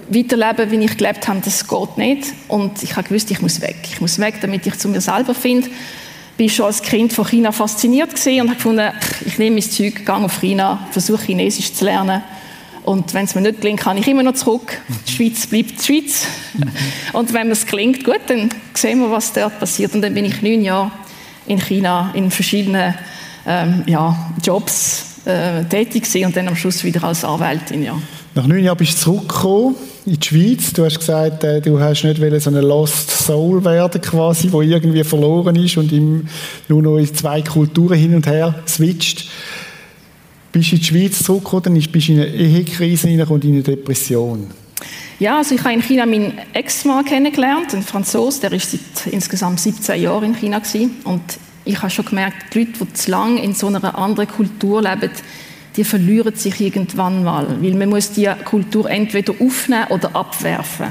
weiterleben, wie ich gelebt habe, das geht nicht. Und ich habe gewusst, ich muss weg. Ich muss weg, damit ich zu mir selber finde. Ich war schon als Kind von China fasziniert und habe gefunden, ich nehme mein Zeug, gehe auf China, versuche Chinesisch zu lernen. Und wenn es mir nicht gelingt, kann ich immer noch zurück. Die Schweiz bleibt die Schweiz. Und wenn es gelingt, gut, dann sehen wir, was dort passiert. Und dann bin ich neun Jahre in China in verschiedenen ähm, ja, Jobs äh, tätig gewesen und dann am Schluss wieder als Anwältin. Ja. Nach neun Jahren bist du zurückgekommen in die Schweiz. Du hast gesagt, äh, du hast nicht so eine Lost Soul werden quasi, wo irgendwie verloren ist und ihm nur noch in zwei Kulturen hin und her switcht. Bist du in die Schweiz zurückgekommen, bist du in eine Ehekrise und in eine Depression. Ja, also ich habe in China meinen Ex-Mann kennengelernt, einen Franzose, der ist seit insgesamt 17 Jahren in China gewesen. und ich habe schon gemerkt, die Leute, die zu lange in so einer anderen Kultur leben, die verlieren sich irgendwann mal, weil man muss die Kultur entweder aufnehmen oder abwerfen.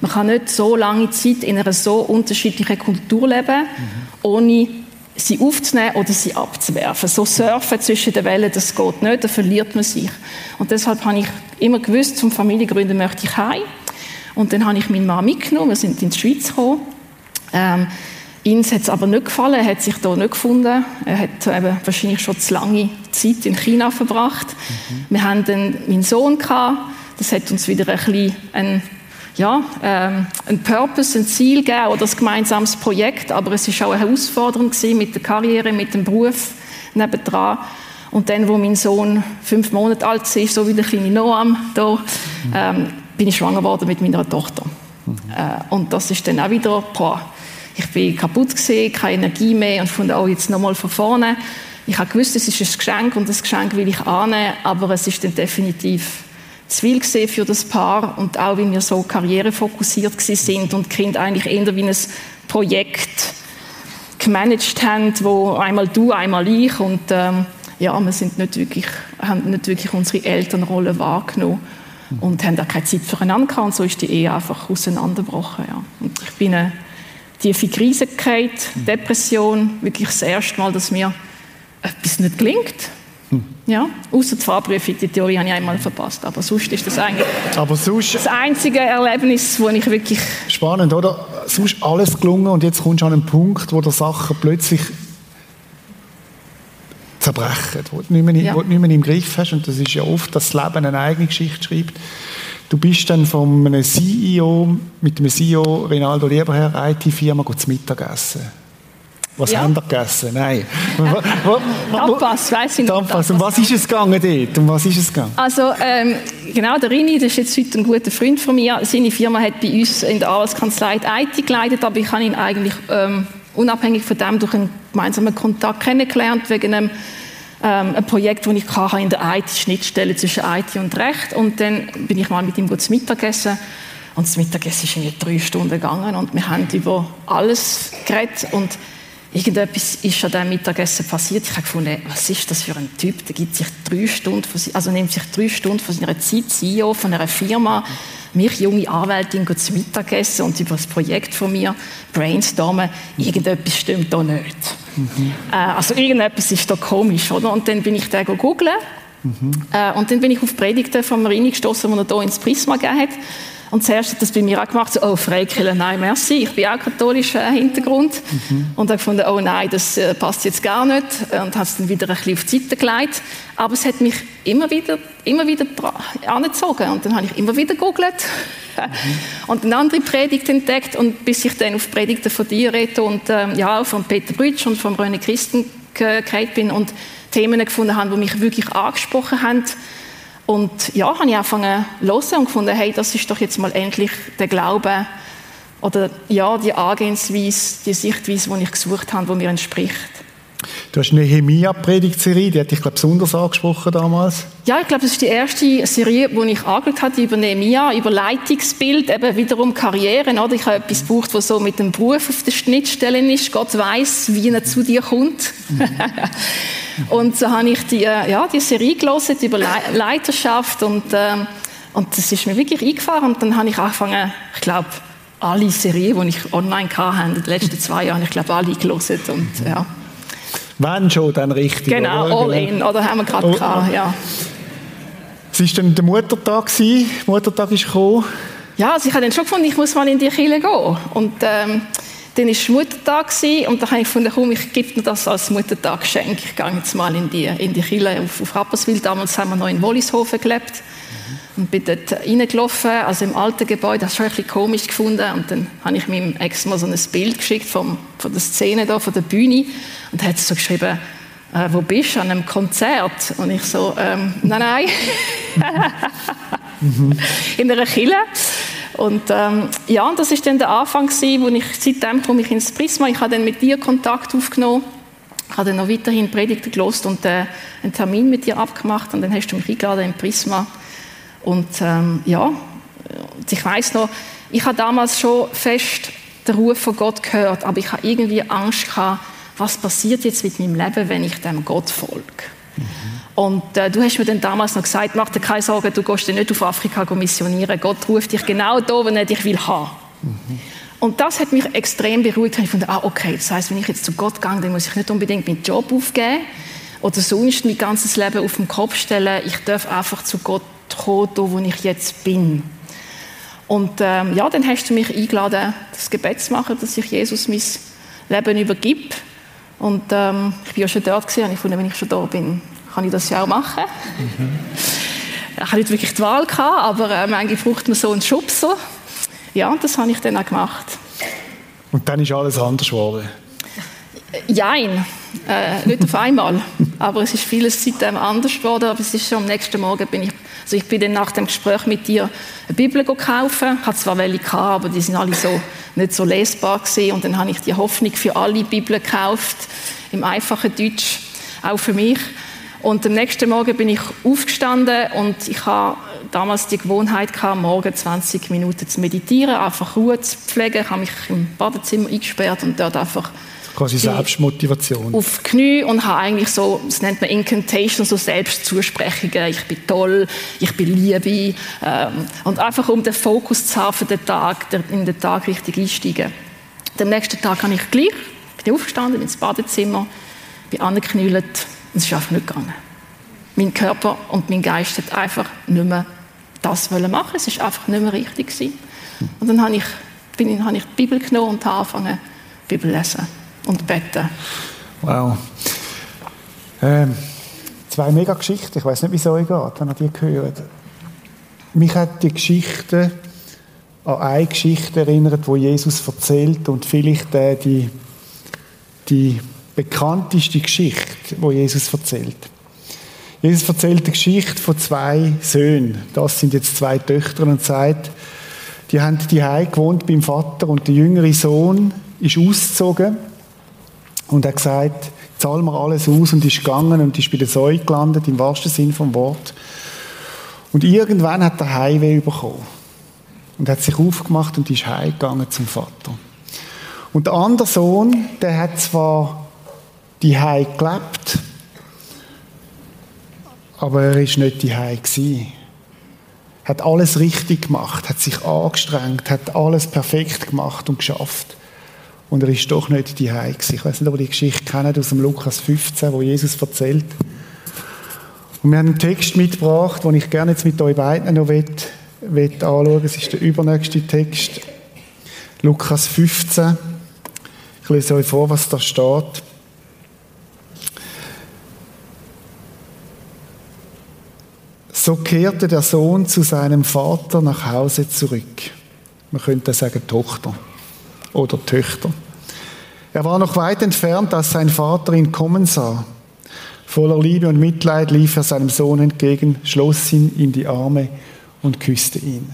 Man kann nicht so lange Zeit in einer so unterschiedlichen Kultur leben, ohne sie aufzunehmen oder sie abzuwerfen. So surfen zwischen den Wellen, das geht nicht, da verliert man sich. Und deshalb habe ich immer gewusst, zum Familiengründen möchte ich heim. Und dann habe ich meinen Mann mitgenommen, wir sind in die Schweiz gekommen Ähm, Ihm hat es aber nicht gefallen, er hat sich da nicht gefunden. Er hat eben wahrscheinlich schon zu lange Zeit in China verbracht. Mhm. Wir haben dann meinen Sohn gehabt. Das hat uns wieder ein bisschen ein, ja, ähm, ein Purpose, ein Ziel gegeben oder ein gemeinsames Projekt. Aber es war auch eine Herausforderung gewesen mit der Karriere, mit dem Beruf nebendran. Und dann, wo mein Sohn fünf Monate alt ist, so wie der kleine Noam da, mhm. ähm, bin ich schwanger geworden mit meiner Tochter. Mhm. Äh, und das ist dann auch wieder, boah, ich bin kaputt gesehen, keine Energie mehr und fand auch oh, jetzt nochmal von vorne. Ich habe gewusst, es ist ein Geschenk und das Geschenk will ich annehmen, aber es ist dann definitiv zu viel gesehen für das Paar und auch, weil wir so karrierefokussiert sind und Kinder eigentlich eher wie ein Projekt gemanagt haben, wo einmal du, einmal ich und ähm, ja, wir sind nicht wirklich, haben nicht wirklich unsere Elternrolle wahrgenommen und haben auch keine Zeit füreinander gehabt und so ist die Ehe einfach auseinandergebrochen. Ja. Und ich bin eine tiefe Krise gehabt, Depression, wirklich das erste Mal, dass mir etwas nicht gelingt. Hm. Ja, außer die Fahrprüfung, die Theorie habe ich einmal verpasst, aber sonst ist das eigentlich aber sonst, das einzige Erlebnis, wo ich wirklich... Spannend, oder? Sonst alles gelungen und jetzt kommst du an einen Punkt, wo der Sachen plötzlich zerbrechen, wo du nicht mehr, ja. wo du nicht mehr im Griff hast und das ist ja oft, dass das Leben eine eigene Geschichte schreibt. Du bist dann von einem CEO, mit dem CEO Rinaldo Lieberherr, IT-Firma, zu Mittagessen. Was ja. haben wir gegessen? Nein. Tapas, weiss ich nicht. Tapas. Um was ist es gegangen dort? Um was ist es gegangen? Also, ähm, genau, der Rini, das ist jetzt heute ein guter Freund von mir. Seine Firma hat bei uns in der Arbeitskanzlei IT geleitet, aber ich habe ihn eigentlich ähm, unabhängig von dem durch einen gemeinsamen Kontakt kennengelernt, wegen einem ähm, ein Projekt, das ich hatte in der IT-Schnittstelle zwischen IT und Recht. Und dann bin ich mal mit ihm zu Mittagessen. Und das Mittagessen ist irgendwie drei Stunden gegangen und wir haben über alles geredet. Und irgendetwas ist an diesem Mittagessen passiert. Ich habe gefunden, was ist das für ein Typ? Der gibt sich drei Stunden, von, also nimmt sich drei Stunden von seiner Zeit, CEO von einer Firma, mich, junge Anwältin, zu Mittagessen und über das Projekt von mir brainstormen. Irgendetwas stimmt da nicht. Mhm. Äh, also irgendetwas ist da komisch, oder? Und dann bin ich da googeln. Mhm. Äh, und dann bin ich auf Predigten von Marini gestoßen, die er hier ins Prisma gegeben hat. Und zuerst hat das bei mir auch gemacht, so, oh, Freikirche, nein, merci, ich bin auch katholischer äh, Hintergrund. Mhm. Und habe gefunden, oh nein, das äh, passt jetzt gar nicht. Und habe es dann wieder ein bisschen auf die Seite gelegt. Aber es hat mich immer wieder, immer wieder angezogen. Und dann habe ich immer wieder gegoogelt. Mhm. Und eine andere Predigt entdeckt. Und bis ich dann auf Predigten von dir rede und ähm, ja, von Peter Brütsch und von René Christen gekommen bin und Themen gefunden habe, die mich wirklich angesprochen haben, und ja, habe ich angefangen zu hören und gefunden, hey, das ist doch jetzt mal endlich der Glaube oder ja, die Angehensweise, die Sichtweise, die ich gesucht habe, die mir entspricht. Du hast eine Nehemia-Predigtserie, die hat dich, glaube besonders angesprochen damals. Ja, ich glaube, das ist die erste Serie, die ich angeschaut habe über Nehemia, über Leitungsbild, eben wiederum Karrieren. Oder? Ich habe etwas gebraucht, was so mit dem Beruf auf der Schnittstelle ist. Gott weiß, wie er zu dir kommt. und so habe ich die, äh, ja, die Serie gelesen über Le Leiterschaft und, ähm, und das ist mir wirklich eingefahren. Und dann habe ich angefangen, ich glaube, alle Serien, die ich online hatte, in den letzten zwei Jahren, ich glaube, alle gelesen. Und, ja. Wenn schon, dann richtig. Genau, oder? all genau. in, oder haben wir gerade oh. gehabt, ja. Es war dann der Muttertag, der Muttertag ist gekommen. Ja, also ich habe dann schon gefunden, ich muss mal in die Kirche gehen. Und ähm, dann war Muttertag und dann habe ich gefunden, komm, ich gebe mir das als Muttertaggeschenk. Ich gehe jetzt mal in die, in die Kirche auf, auf Rapperswil. Damals haben wir noch in Wollishofen gelebt und bin dort reingelaufen, also im alten Gebäude, das habe ich ein bisschen komisch gefunden. Und dann habe ich meinem Ex mal so ein Bild geschickt vom, von der Szene da, von der Bühne. Und er hat so geschrieben, äh, wo bist du, an einem Konzert? Und ich so, ähm, nein, nein, in einer Kille. Und ähm, ja, das ist dann der Anfang gewesen, wo ich, seitdem komme ich ins Prisma, ich habe dann mit dir Kontakt aufgenommen, ich habe dann noch weiterhin Predigten gelost und äh, einen Termin mit dir abgemacht. Und dann hast du mich eingeladen im Prisma und ähm, ja, ich weiß noch, ich habe damals schon fest den Ruf von Gott gehört, aber ich habe irgendwie Angst gehabt, was passiert jetzt mit meinem Leben, wenn ich dem Gott folge. Mhm. Und äh, du hast mir dann damals noch gesagt, mach dir keine Sorgen, du gehst nicht auf Afrika missionieren. Gott ruft dich genau da, wenn er dich will haben. Mhm. Und das hat mich extrem beruhigt. Ich fand, ah, okay, das heißt, wenn ich jetzt zu Gott gehe, dann muss ich nicht unbedingt meinen Job aufgeben oder sonst mein ganzes Leben auf den Kopf stellen. Ich darf einfach zu Gott gekommen, wo ich jetzt bin. Und ähm, ja, dann hast du mich eingeladen, das Gebet zu machen, dass ich Jesus mein Leben übergib. Und ähm, ich bin ja schon dort gewesen, und ich fand, wenn ich schon da bin, kann ich das ja auch machen. Mhm. Ich hatte nicht wirklich die Wahl, gehabt, aber äh, manchmal braucht man so einen Schubser. Ja, und das habe ich dann auch gemacht. Und dann ist alles anders geworden? Jein, äh, nicht auf einmal. Aber es ist vieles seitdem anders geworden. Aber es ist schon am nächsten Morgen bin ich, also ich bin dann nach dem Gespräch mit dir eine Bibel. Ich hatte zwar welche gehabt, aber die sind alle so nicht so lesbar gewesen. Und dann habe ich die Hoffnung für alle Bibeln gekauft im einfachen Deutsch, auch für mich. Und am nächsten Morgen bin ich aufgestanden und ich habe damals die Gewohnheit gehabt, morgen 20 Minuten zu meditieren, einfach Ruhe zu pflegen. Ich habe mich im Badezimmer eingesperrt und dort einfach Quasi Selbstmotivation. Auf Knie und habe eigentlich so, das nennt man Incantation, so Selbstzusprechungen. Ich bin toll, ich bin Liebe. Ähm, und einfach um den Fokus zu haben für den Tag, in den Tag richtig einsteigen. Am nächsten Tag habe ich gleich, bin aufgestanden ins Badezimmer, bin angeknüllt und es ist einfach nicht gegangen. Mein Körper und mein Geist hat einfach nicht mehr das wollen machen. Es ist einfach nicht mehr richtig gewesen. Und dann habe ich, bin, habe ich die Bibel genommen und habe angefangen, die Bibel zu lesen und beten. Wow. Ähm, zwei mega Geschichten. Ich weiß nicht, wie es euch geht, wenn ihr die gehört. Mich hat die Geschichte an eine Geschichte erinnert, wo Jesus erzählt und vielleicht äh, die, die bekannteste Geschichte, wo Jesus erzählt. Jesus erzählt die Geschichte von zwei Söhnen. Das sind jetzt zwei Töchter und sagt, die haben die gewohnt beim Vater und der jüngere Sohn ist ausgezogen und er hat gesagt, zahl mir alles aus und ist gegangen und ist bei der Säue gelandet, im wahrsten Sinn vom Wort. Und irgendwann hat er Heimweh bekommen. Und hat sich aufgemacht und ist heimgegangen zum Vater. Und der andere Sohn, der hat zwar die Hei gelebt, aber er ist nicht die Hei. Hat alles richtig gemacht, hat sich angestrengt, hat alles perfekt gemacht und geschafft. Und er ist doch nicht die Hei Ich weiß nicht, ob ihr die Geschichte kennt aus dem Lukas 15, wo Jesus erzählt. Und wir haben einen Text mitgebracht, den ich gerne jetzt mit euch beiden noch will, will anschauen. Es ist der übernächste Text. Lukas 15. Ich lese euch vor, was da steht. So kehrte der Sohn zu seinem Vater nach Hause zurück. Man könnte sagen Tochter oder Töchter. Er war noch weit entfernt, als sein Vater ihn kommen sah. Voller Liebe und Mitleid lief er seinem Sohn entgegen, schloss ihn in die Arme und küsste ihn.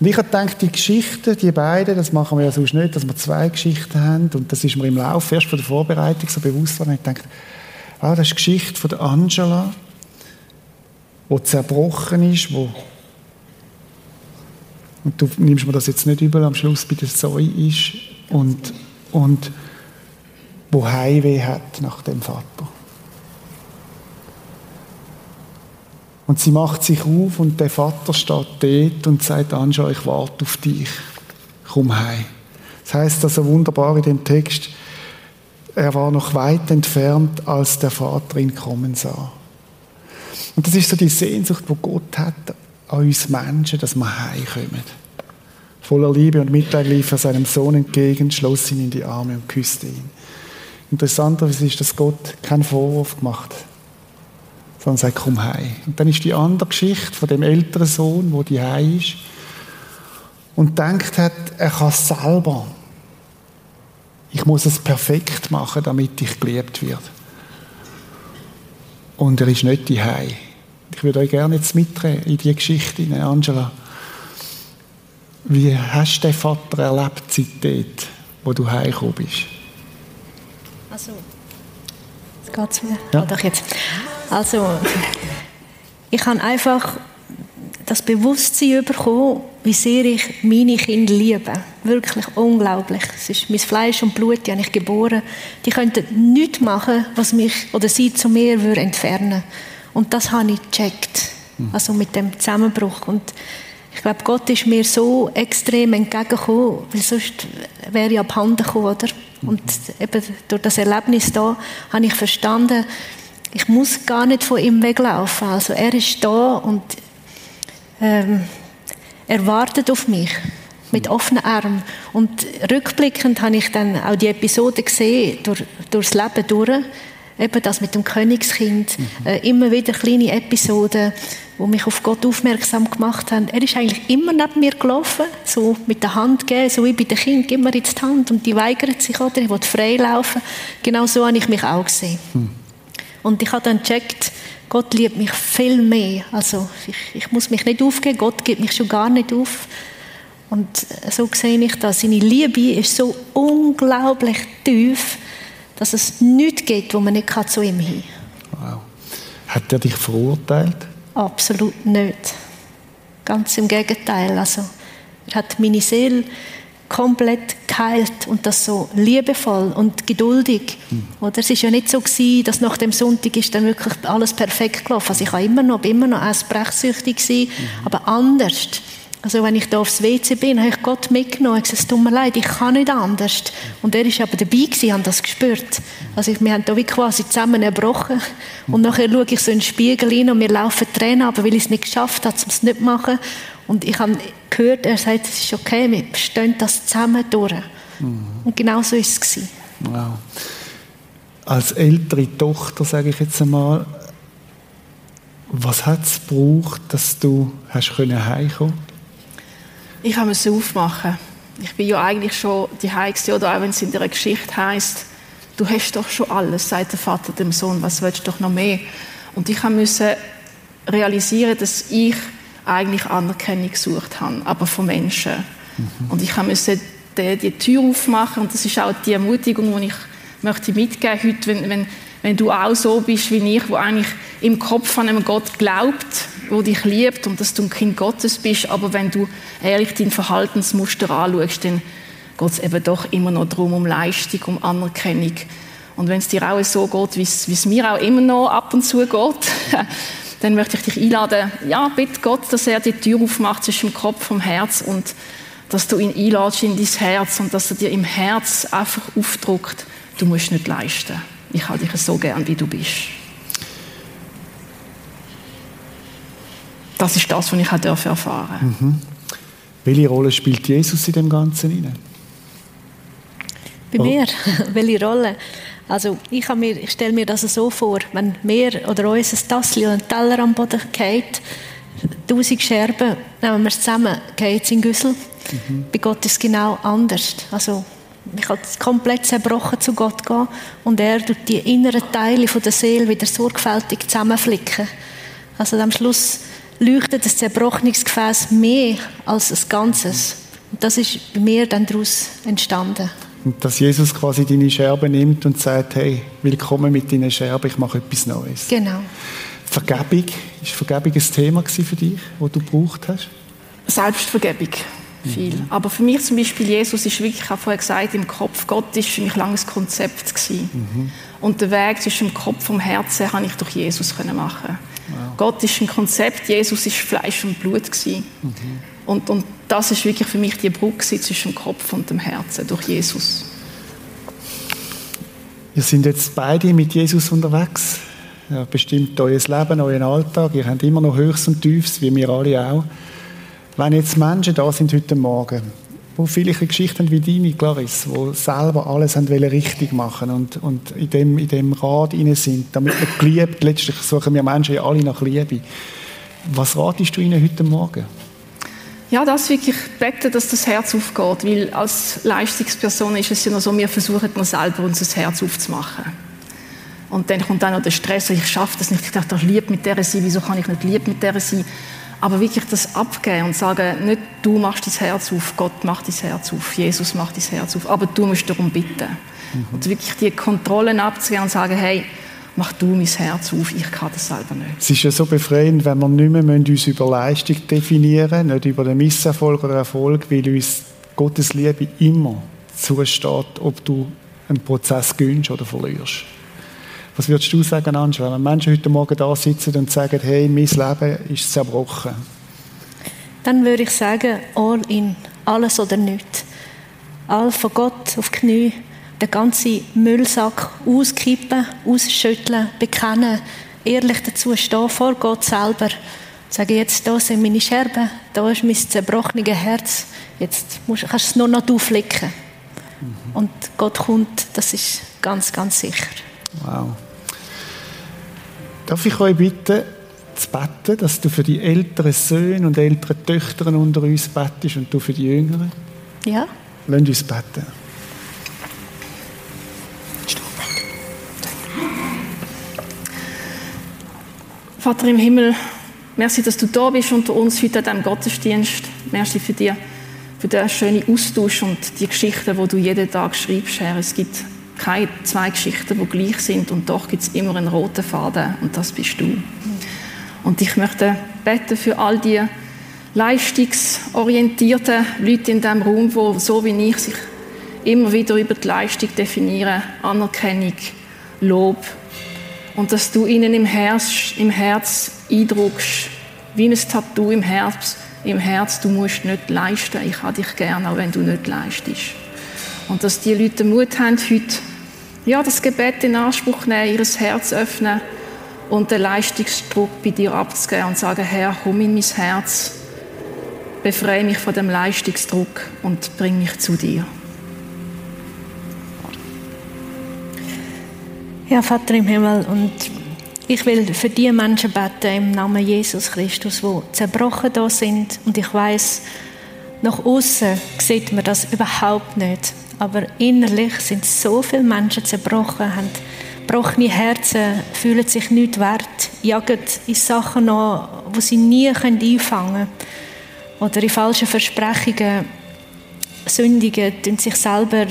Und ich habe gedacht, die Geschichten, die beiden, das machen wir ja sonst nicht, dass wir zwei Geschichten haben. Und das ist mir im Laufe erst von der Vorbereitung so bewusst geworden. Ich dachte, ah, das ist die Geschichte von der Angela, wo zerbrochen ist, wo und du nimmst mir das jetzt nicht übel, am Schluss bei der Zoe ist und, und wo Heimweh hat nach dem Vater. Und sie macht sich auf und der Vater steht dort und sagt, Anja, ich warte auf dich. Komm heim. Das heißt also wunderbar in dem Text, er war noch weit entfernt, als der Vater ihn kommen sah. Und das ist so die Sehnsucht, wo Gott hat an uns Menschen, dass wir heimkommen. Voller Liebe und Mitleid lief er seinem Sohn entgegen, schloss ihn in die Arme und küsste ihn. Interessanterweise ist, dass Gott keinen Vorwurf gemacht hat, sondern sagt, komm heim. Und dann ist die andere Geschichte von dem älteren Sohn, wo die heim ist und denkt hat, er kann es selber. Ich muss es perfekt machen, damit ich geliebt werde. Und er ist nicht die Hei. Ich würde euch gerne jetzt mitnehmen in die Geschichte, Angela. Wie hast du den Vater erlebt, seit dort, wo du heimgekommen bist? Also, jetzt geht's wieder. Ja. Doch jetzt. Also, ich habe einfach das Bewusstsein bekommen, wie sehr ich meine Kinder liebe. Wirklich unglaublich. Es ist mein Fleisch und Blut, die habe ich geboren. Die könnten nichts machen, was mich oder sie zu mir würde entfernen Und das habe ich gecheckt. Hm. Also mit dem Zusammenbruch. Und ich glaube, Gott ist mir so extrem entgegengekommen, weil sonst wäre ich abhanden gekommen, oder? Und eben durch das Erlebnis da habe ich verstanden, ich muss gar nicht von ihm weglaufen. Also er ist da und ähm, er wartet auf mich mit offenen Armen. Und rückblickend habe ich dann auch die Episode gesehen, durch, durchs Leben durch, eben das mit dem Königskind, mhm. äh, immer wieder kleine Episoden, wo mich auf Gott aufmerksam gemacht haben. Er ist eigentlich immer neben mir gelaufen, so mit der Hand gegeben, so wie bei den Kindern, gib mir jetzt die Hand und die weigern sich, oder ich will frei laufen. Genau so habe ich mich auch gesehen. Mhm. Und ich habe dann gecheckt, Gott liebt mich viel mehr. Also ich, ich muss mich nicht aufgeben, Gott gibt mich schon gar nicht auf. Und so sehe ich das. Seine Liebe ist so unglaublich tief, dass es nichts gibt, wo man nicht zu ihm hin kann. Wow. Hat er dich verurteilt? Absolut nicht. Ganz im Gegenteil. Also, er hat meine Seele komplett geheilt und das so liebevoll und geduldig. Mhm. Oder es ist ja nicht so gewesen, dass nach dem Sonntag ist dann wirklich alles perfekt gelaufen. Also ich war immer noch, bin immer noch brechsüchtig gewesen, mhm. aber anders. Also wenn ich da aufs WC bin, habe ich Gott mitgenommen. Ich gesagt, es tut mir leid, ich kann nicht anders. Und er ist aber dabei gewesen, hat das gespürt. Also wir haben da wie quasi zusammen erbrochen. Und nachher schaue ich so in den Spiegel rein und wir laufen Tränen, aber weil ich es nicht geschafft habe, um es nicht zu machen. Und ich habe gehört, er sagt, es ist okay, wir stehen das zusammen durch. Mhm. Und genau so war es. Wow. Als ältere Tochter, sage ich jetzt einmal, was hat es gebraucht, dass du hast heimkommen ich habe es aufmachen. Ich bin ja eigentlich schon die Heiligste, oder auch wenn es in der Geschichte heißt, du hast doch schon alles, sagt der Vater dem Sohn, was willst du doch noch mehr? Und ich musste realisieren, dass ich eigentlich Anerkennung gesucht habe, aber von Menschen. Mhm. Und ich musste die, die Tür aufmachen und das ist auch die Ermutigung, die ich möchte mitgeben heute, wenn, wenn, wenn du auch so bist wie ich, wo eigentlich im Kopf an einem Gott glaubt, wo dich liebt und dass du ein Kind Gottes bist, aber wenn du ehrlich dein Verhaltensmuster anschaust, dann geht es eben doch immer noch darum, um Leistung, um Anerkennung. Und wenn es dir auch so geht, wie es mir auch immer noch ab und zu geht, dann möchte ich dich einladen, ja, bitte Gott, dass er die Tür aufmacht zwischen dem Kopf und dem Herz und dass du ihn einladest in dein Herz und dass er dir im Herz einfach aufdruckt, du musst nicht leisten. Ich habe dich so gern, wie du bist. Das ist das, was ich erfahren durfte. Mhm. Welche Rolle spielt Jesus in dem Ganzen hinein? Bei oh. mir? Welche Rolle? Also ich, mir, ich stelle mir das so vor, wenn mir oder uns ein Tassel oder ein Teller am Boden geht, tausend Scherben, nehmen wir es zusammen, geht es in Güssel. Mhm. Bei Gott ist es genau anders. Also ich kann komplett zerbrochen zu Gott gehen und er tut die inneren Teile von der Seele wieder sorgfältig zusammenflicken. Also am Schluss leuchtet das zerbrochenes Gefäß mehr als das Ganzes. Und das ist bei mir dann daraus entstanden. Und dass Jesus quasi deine Scherben nimmt und sagt, hey, willkommen mit deinen Scherben, ich mache etwas Neues. Genau. Vergebung, ist Vergebung ein Thema für dich, das du gebraucht hast? Selbstvergebung. Viel. Mhm. Aber für mich zum Beispiel, Jesus ist wirklich, ich habe vorher gesagt, im Kopf, Gott ist für mich langes Konzept gewesen. Mhm. Und der Weg zwischen dem Kopf und dem Herzen kann ich durch Jesus machen. Wow. Gott ist ein Konzept, Jesus ist Fleisch und Blut. Mhm. Und, und das ist wirklich für mich die Brücke zwischen dem Kopf und dem Herzen durch Jesus. Wir sind jetzt beide mit Jesus unterwegs. Er bestimmt euer Leben, euren Alltag. Ihr habt immer noch Höchst und Tiefs, wie wir alle auch. Wenn jetzt Menschen da sind heute Morgen, wo vielleicht eine Geschichte haben wie deine, Clarisse, die selber alles haben richtig machen und, und in dem, in dem Rad rein sind, damit man geliebt, letztlich suchen wir Menschen ja alle nach Liebe. Was ratest du ihnen heute Morgen? Ja, das wirklich beten, dass das Herz aufgeht, weil als Leistungsperson ist es ja noch so, wir versuchen noch selber unser Herz aufzumachen. Und dann kommt dann noch der Stress, ich schaffe das nicht, ich dachte, ich lieb mit der sein, wieso kann ich nicht lieb mit der sein? Aber wirklich das abgeben und sagen, nicht du machst dein Herz auf, Gott macht dein Herz auf, Jesus macht dein Herz auf, aber du musst darum bitten. Mhm. Und wirklich die Kontrollen abzugeben und sagen, hey, mach du mein Herz auf, ich kann das selber nicht. Es ist ja so befreiend, wenn wir nicht mehr uns über Leistung definieren nicht über den Misserfolg oder Erfolg, weil uns Gottes Liebe immer zusteht, ob du einen Prozess gönnst oder verlierst. Was würdest du sagen, Angela, wenn Menschen heute Morgen da sitzen und sagen, hey, mein Leben ist zerbrochen? Dann würde ich sagen, all in, alles oder nichts. All von Gott auf die Knie, den ganzen Müllsack auskippen, ausschütteln, bekennen, ehrlich dazu stehen vor Gott selber, Sage jetzt, da sind meine Scherben, da ist mein zerbrochenes Herz. Jetzt musst, kannst du es nur noch auflicken. Mhm. Und Gott kommt, das ist ganz, ganz sicher. Wow. Darf ich euch bitten, zu beten, dass du für die älteren Söhne und älteren Töchter unter uns bettest und du für die Jüngeren? Ja. Lass uns beten. Vater im Himmel, merci, dass du da bist unter uns heute an diesem Gottesdienst. Merci für, die, für den schönen Austausch und die Geschichten, die du jeden Tag schreibst, Herr. Es gibt keine zwei Geschichten, die gleich sind und doch gibt es immer einen roten Faden und das bist du. Und ich möchte beten für all die leistungsorientierten Leute in diesem Raum, wo so wie ich sich immer wieder über die Leistung definieren, Anerkennung, Lob, und dass du ihnen im Herz, im Herz eindruckst, wie ein Tattoo im Herz, im Herz, du musst nicht leisten, ich habe dich gerne, auch wenn du nicht leistest. Und dass die Leute Mut haben, heute ja, das Gebet in Anspruch nehmen, ihr Herz öffnen und den Leistungsdruck bei dir abzugeben und sagen, Herr, komm in mein Herz, befreie mich von dem Leistungsdruck und bring mich zu dir. Ja, Vater im Himmel, und ich will für die Menschen beten im Namen Jesus Christus, die zerbrochen da sind. Und ich weiß, nach außen sieht man das überhaupt nicht. Aber innerlich sind so viele Menschen zerbrochen, haben gebrochene Herzen, fühlen sich nicht wert, jagen in Sachen an, wo sie nie einfangen können. Oder in falschen Versprechungen sündigen, sich selber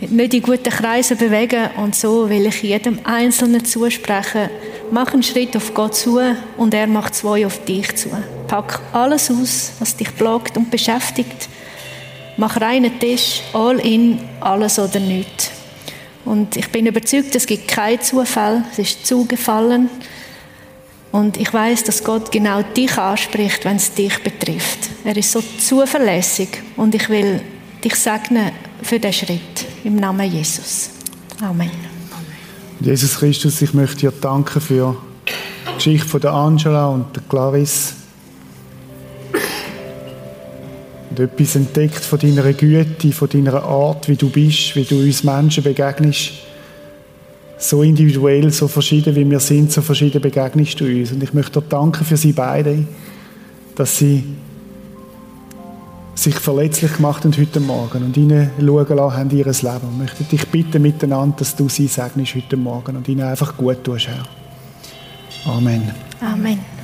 nicht in guten Kreisen bewegen und so will ich jedem Einzelnen zusprechen, mach einen Schritt auf Gott zu und er macht zwei auf dich zu. Pack alles aus, was dich plagt und beschäftigt. Mach reinen Tisch, all in, alles oder nichts. Und ich bin überzeugt, es gibt keinen Zufall, es ist zugefallen. Und ich weiß, dass Gott genau dich anspricht, wenn es dich betrifft. Er ist so zuverlässig und ich will dich segnen für den Schritt. Im Namen Jesus. Amen. Jesus Christus, ich möchte dir danken für die Geschichte von der Angela und der Clarice. Und etwas entdeckt von deiner Güte, von deiner Art, wie du bist, wie du uns Menschen begegnest. So individuell, so verschieden wie wir sind, so verschieden begegnest du uns. Und ich möchte dir danken für sie beide, dass sie sich verletzlich gemacht haben heute Morgen und ihnen schauen lassen haben ihr Leben. Ich möchte dich bitten miteinander, dass du sie segnest heute Morgen und ihnen einfach gut tust, Herr. Amen. Amen.